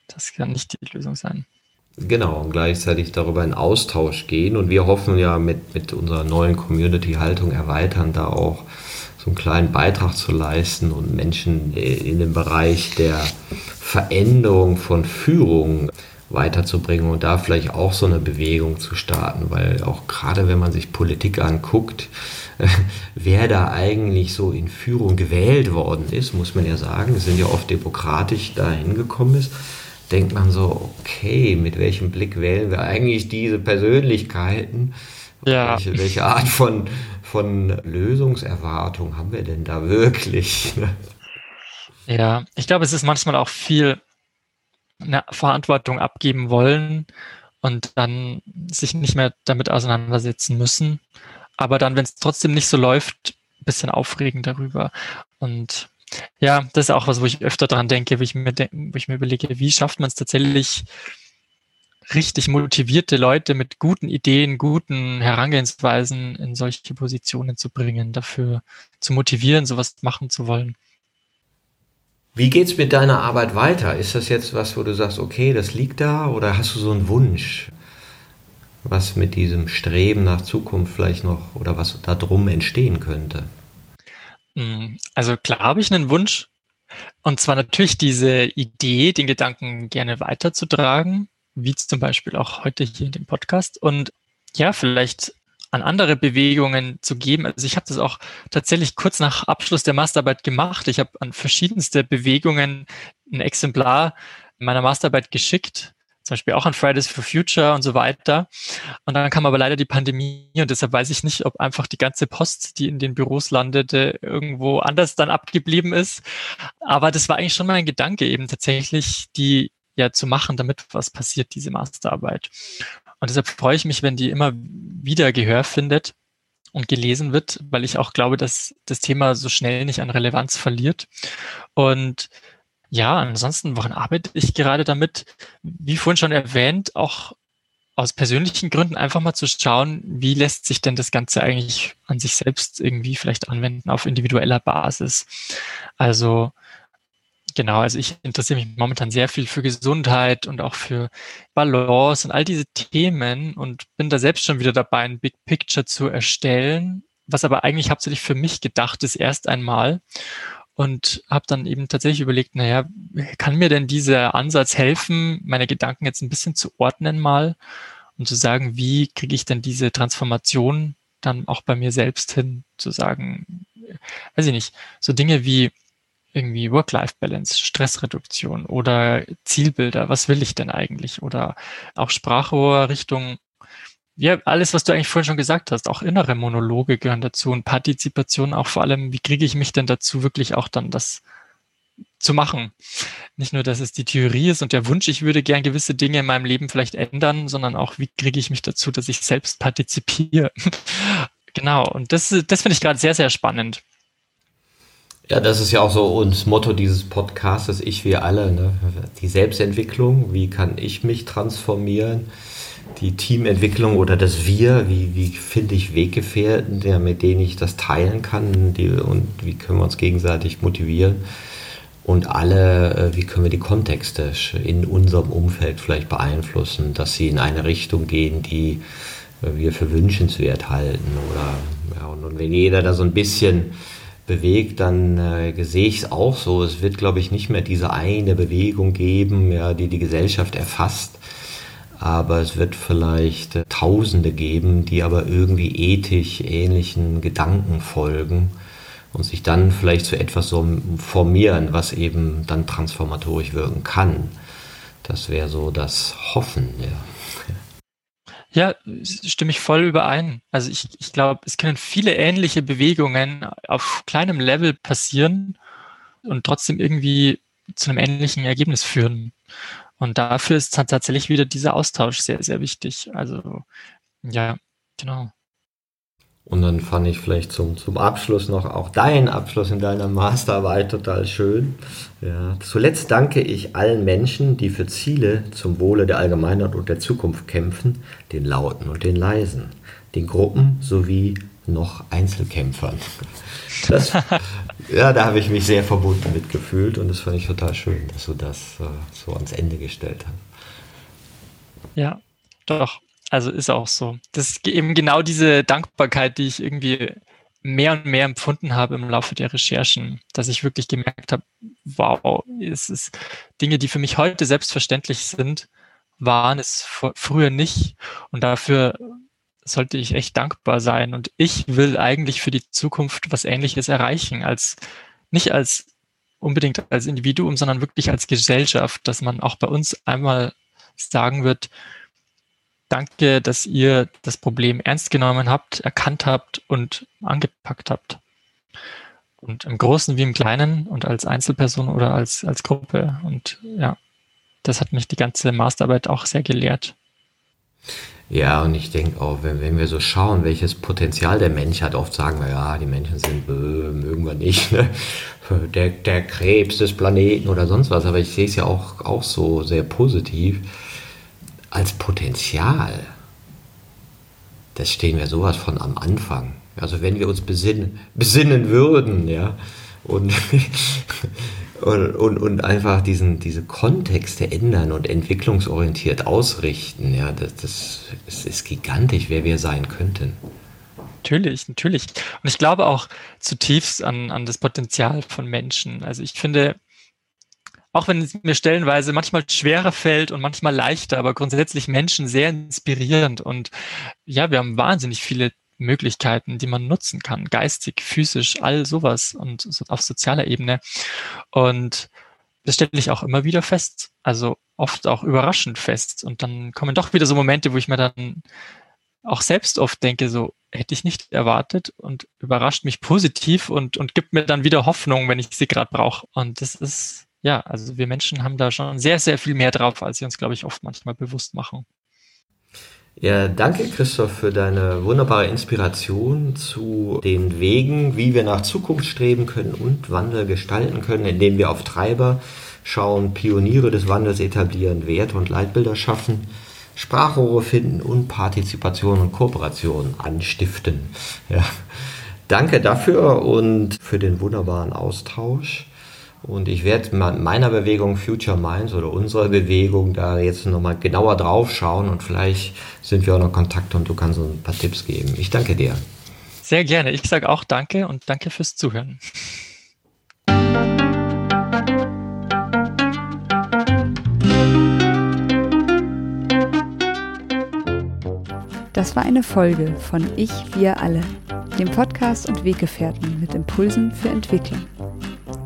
Das kann nicht die Lösung sein. Genau, und gleichzeitig darüber in Austausch gehen. Und wir hoffen ja mit, mit unserer neuen Community-Haltung erweitern, da auch so einen kleinen Beitrag zu leisten und Menschen in dem Bereich der Veränderung von Führung weiterzubringen und da vielleicht auch so eine Bewegung zu starten, weil auch gerade wenn man sich Politik anguckt, wer da eigentlich so in Führung gewählt worden ist, muss man ja sagen, sind ja oft demokratisch dahin gekommen ist, denkt man so, okay, mit welchem Blick wählen wir eigentlich diese Persönlichkeiten? Ja. Welche, welche Art von, von Lösungserwartung haben wir denn da wirklich? Ja, ich glaube, es ist manchmal auch viel eine Verantwortung abgeben wollen und dann sich nicht mehr damit auseinandersetzen müssen. Aber dann, wenn es trotzdem nicht so läuft, ein bisschen aufregen darüber. Und ja, das ist auch was, wo ich öfter dran denke, wo ich mir, wo ich mir überlege, wie schafft man es tatsächlich, richtig motivierte Leute mit guten Ideen, guten Herangehensweisen in solche Positionen zu bringen, dafür zu motivieren, sowas machen zu wollen. Wie geht's mit deiner Arbeit weiter? Ist das jetzt was, wo du sagst, okay, das liegt da oder hast du so einen Wunsch, was mit diesem Streben nach Zukunft vielleicht noch oder was da drum entstehen könnte? Hm, also klar habe ich einen Wunsch. Und zwar natürlich diese Idee, den Gedanken gerne weiterzutragen, wie zum Beispiel auch heute hier in dem Podcast. Und ja, vielleicht an andere Bewegungen zu geben. Also ich habe das auch tatsächlich kurz nach Abschluss der Masterarbeit gemacht. Ich habe an verschiedenste Bewegungen ein Exemplar meiner Masterarbeit geschickt, zum Beispiel auch an Fridays for Future und so weiter. Und dann kam aber leider die Pandemie und deshalb weiß ich nicht, ob einfach die ganze Post, die in den Büros landete, irgendwo anders dann abgeblieben ist. Aber das war eigentlich schon mal ein Gedanke, eben tatsächlich die ja zu machen, damit was passiert, diese Masterarbeit. Und deshalb freue ich mich, wenn die immer wieder Gehör findet und gelesen wird, weil ich auch glaube, dass das Thema so schnell nicht an Relevanz verliert. Und ja, ansonsten, woran arbeite ich gerade damit? Wie vorhin schon erwähnt, auch aus persönlichen Gründen einfach mal zu schauen, wie lässt sich denn das Ganze eigentlich an sich selbst irgendwie vielleicht anwenden auf individueller Basis. Also Genau, also ich interessiere mich momentan sehr viel für Gesundheit und auch für Balance und all diese Themen und bin da selbst schon wieder dabei, ein Big Picture zu erstellen, was aber eigentlich hauptsächlich für mich gedacht ist erst einmal und habe dann eben tatsächlich überlegt, naja, kann mir denn dieser Ansatz helfen, meine Gedanken jetzt ein bisschen zu ordnen mal und zu sagen, wie kriege ich denn diese Transformation dann auch bei mir selbst hin, zu sagen, weiß ich nicht, so Dinge wie irgendwie Work-Life-Balance, Stressreduktion oder Zielbilder. Was will ich denn eigentlich? Oder auch Sprachrohr Richtung, ja, alles, was du eigentlich vorhin schon gesagt hast, auch innere Monologe gehören dazu und Partizipation auch vor allem, wie kriege ich mich denn dazu, wirklich auch dann das zu machen. Nicht nur, dass es die Theorie ist und der Wunsch, ich würde gern gewisse Dinge in meinem Leben vielleicht ändern, sondern auch, wie kriege ich mich dazu, dass ich selbst partizipiere. genau. Und das, das finde ich gerade sehr, sehr spannend. Ja, das ist ja auch so uns Motto dieses Podcasts, ich wir alle, ne? die Selbstentwicklung, wie kann ich mich transformieren, die Teamentwicklung oder das Wir, wie, wie finde ich Weggefährten, der, mit denen ich das teilen kann die, und wie können wir uns gegenseitig motivieren und alle, äh, wie können wir die Kontexte in unserem Umfeld vielleicht beeinflussen, dass sie in eine Richtung gehen, die wir für wünschenswert halten oder ja, und, und wenn jeder da so ein bisschen bewegt, dann äh, sehe ich es auch so. Es wird, glaube ich, nicht mehr diese eine Bewegung geben, ja, die die Gesellschaft erfasst. Aber es wird vielleicht äh, Tausende geben, die aber irgendwie ethisch ähnlichen Gedanken folgen und sich dann vielleicht zu etwas so formieren, was eben dann transformatorisch wirken kann. Das wäre so das Hoffen, ja. Ja, stimme ich voll überein. Also ich, ich glaube, es können viele ähnliche Bewegungen auf kleinem Level passieren und trotzdem irgendwie zu einem ähnlichen Ergebnis führen. Und dafür ist tatsächlich wieder dieser Austausch sehr, sehr wichtig. Also ja, genau. Und dann fand ich vielleicht zum, zum Abschluss noch auch deinen Abschluss in deiner Masterarbeit total schön. Ja. Zuletzt danke ich allen Menschen, die für Ziele zum Wohle der Allgemeinheit und der Zukunft kämpfen, den Lauten und den Leisen, den Gruppen sowie noch Einzelkämpfern. Das, ja, da habe ich mich sehr verbunden mitgefühlt und das fand ich total schön, dass du das äh, so ans Ende gestellt hast. Ja, doch. Also ist auch so. Das ist eben genau diese Dankbarkeit, die ich irgendwie mehr und mehr empfunden habe im Laufe der Recherchen, dass ich wirklich gemerkt habe, wow, es ist Dinge, die für mich heute selbstverständlich sind, waren es früher nicht. Und dafür sollte ich echt dankbar sein. Und ich will eigentlich für die Zukunft was Ähnliches erreichen, als nicht als unbedingt als Individuum, sondern wirklich als Gesellschaft, dass man auch bei uns einmal sagen wird, danke, dass ihr das Problem ernst genommen habt, erkannt habt und angepackt habt. Und im Großen wie im Kleinen und als Einzelperson oder als, als Gruppe. Und ja, das hat mich die ganze Masterarbeit auch sehr gelehrt. Ja, und ich denke auch, wenn, wenn wir so schauen, welches Potenzial der Mensch hat, oft sagen wir, ja, die Menschen sind, äh, mögen wir nicht, ne? der, der Krebs des Planeten oder sonst was, aber ich sehe es ja auch, auch so sehr positiv als Potenzial. Das stehen wir sowas von am Anfang. Also wenn wir uns besinnen, besinnen würden, ja, und, und, und, und, einfach diesen, diese Kontexte ändern und entwicklungsorientiert ausrichten, ja, das, das, das ist gigantisch, wer wir sein könnten. Natürlich, natürlich. Und ich glaube auch zutiefst an, an das Potenzial von Menschen. Also ich finde, auch wenn es mir stellenweise manchmal schwerer fällt und manchmal leichter, aber grundsätzlich Menschen sehr inspirierend. Und ja, wir haben wahnsinnig viele Möglichkeiten, die man nutzen kann, geistig, physisch, all sowas und auf sozialer Ebene. Und das stelle ich auch immer wieder fest, also oft auch überraschend fest. Und dann kommen doch wieder so Momente, wo ich mir dann auch selbst oft denke, so hätte ich nicht erwartet und überrascht mich positiv und, und gibt mir dann wieder Hoffnung, wenn ich sie gerade brauche. Und das ist, ja, also wir Menschen haben da schon sehr, sehr viel mehr drauf, als sie uns, glaube ich, oft manchmal bewusst machen. Ja, danke Christoph für deine wunderbare Inspiration zu den Wegen, wie wir nach Zukunft streben können und Wandel gestalten können, indem wir auf Treiber schauen, Pioniere des Wandels etablieren, Werte und Leitbilder schaffen, Sprachrohre finden und Partizipation und Kooperation anstiften. Ja. Danke dafür und für den wunderbaren Austausch. Und ich werde meiner Bewegung Future Minds oder unserer Bewegung da jetzt nochmal genauer drauf schauen und vielleicht sind wir auch noch Kontakt und du kannst uns ein paar Tipps geben. Ich danke dir. Sehr gerne. Ich sage auch danke und danke fürs Zuhören. Das war eine Folge von Ich, wir alle, dem Podcast und Weggefährten mit Impulsen für Entwicklung.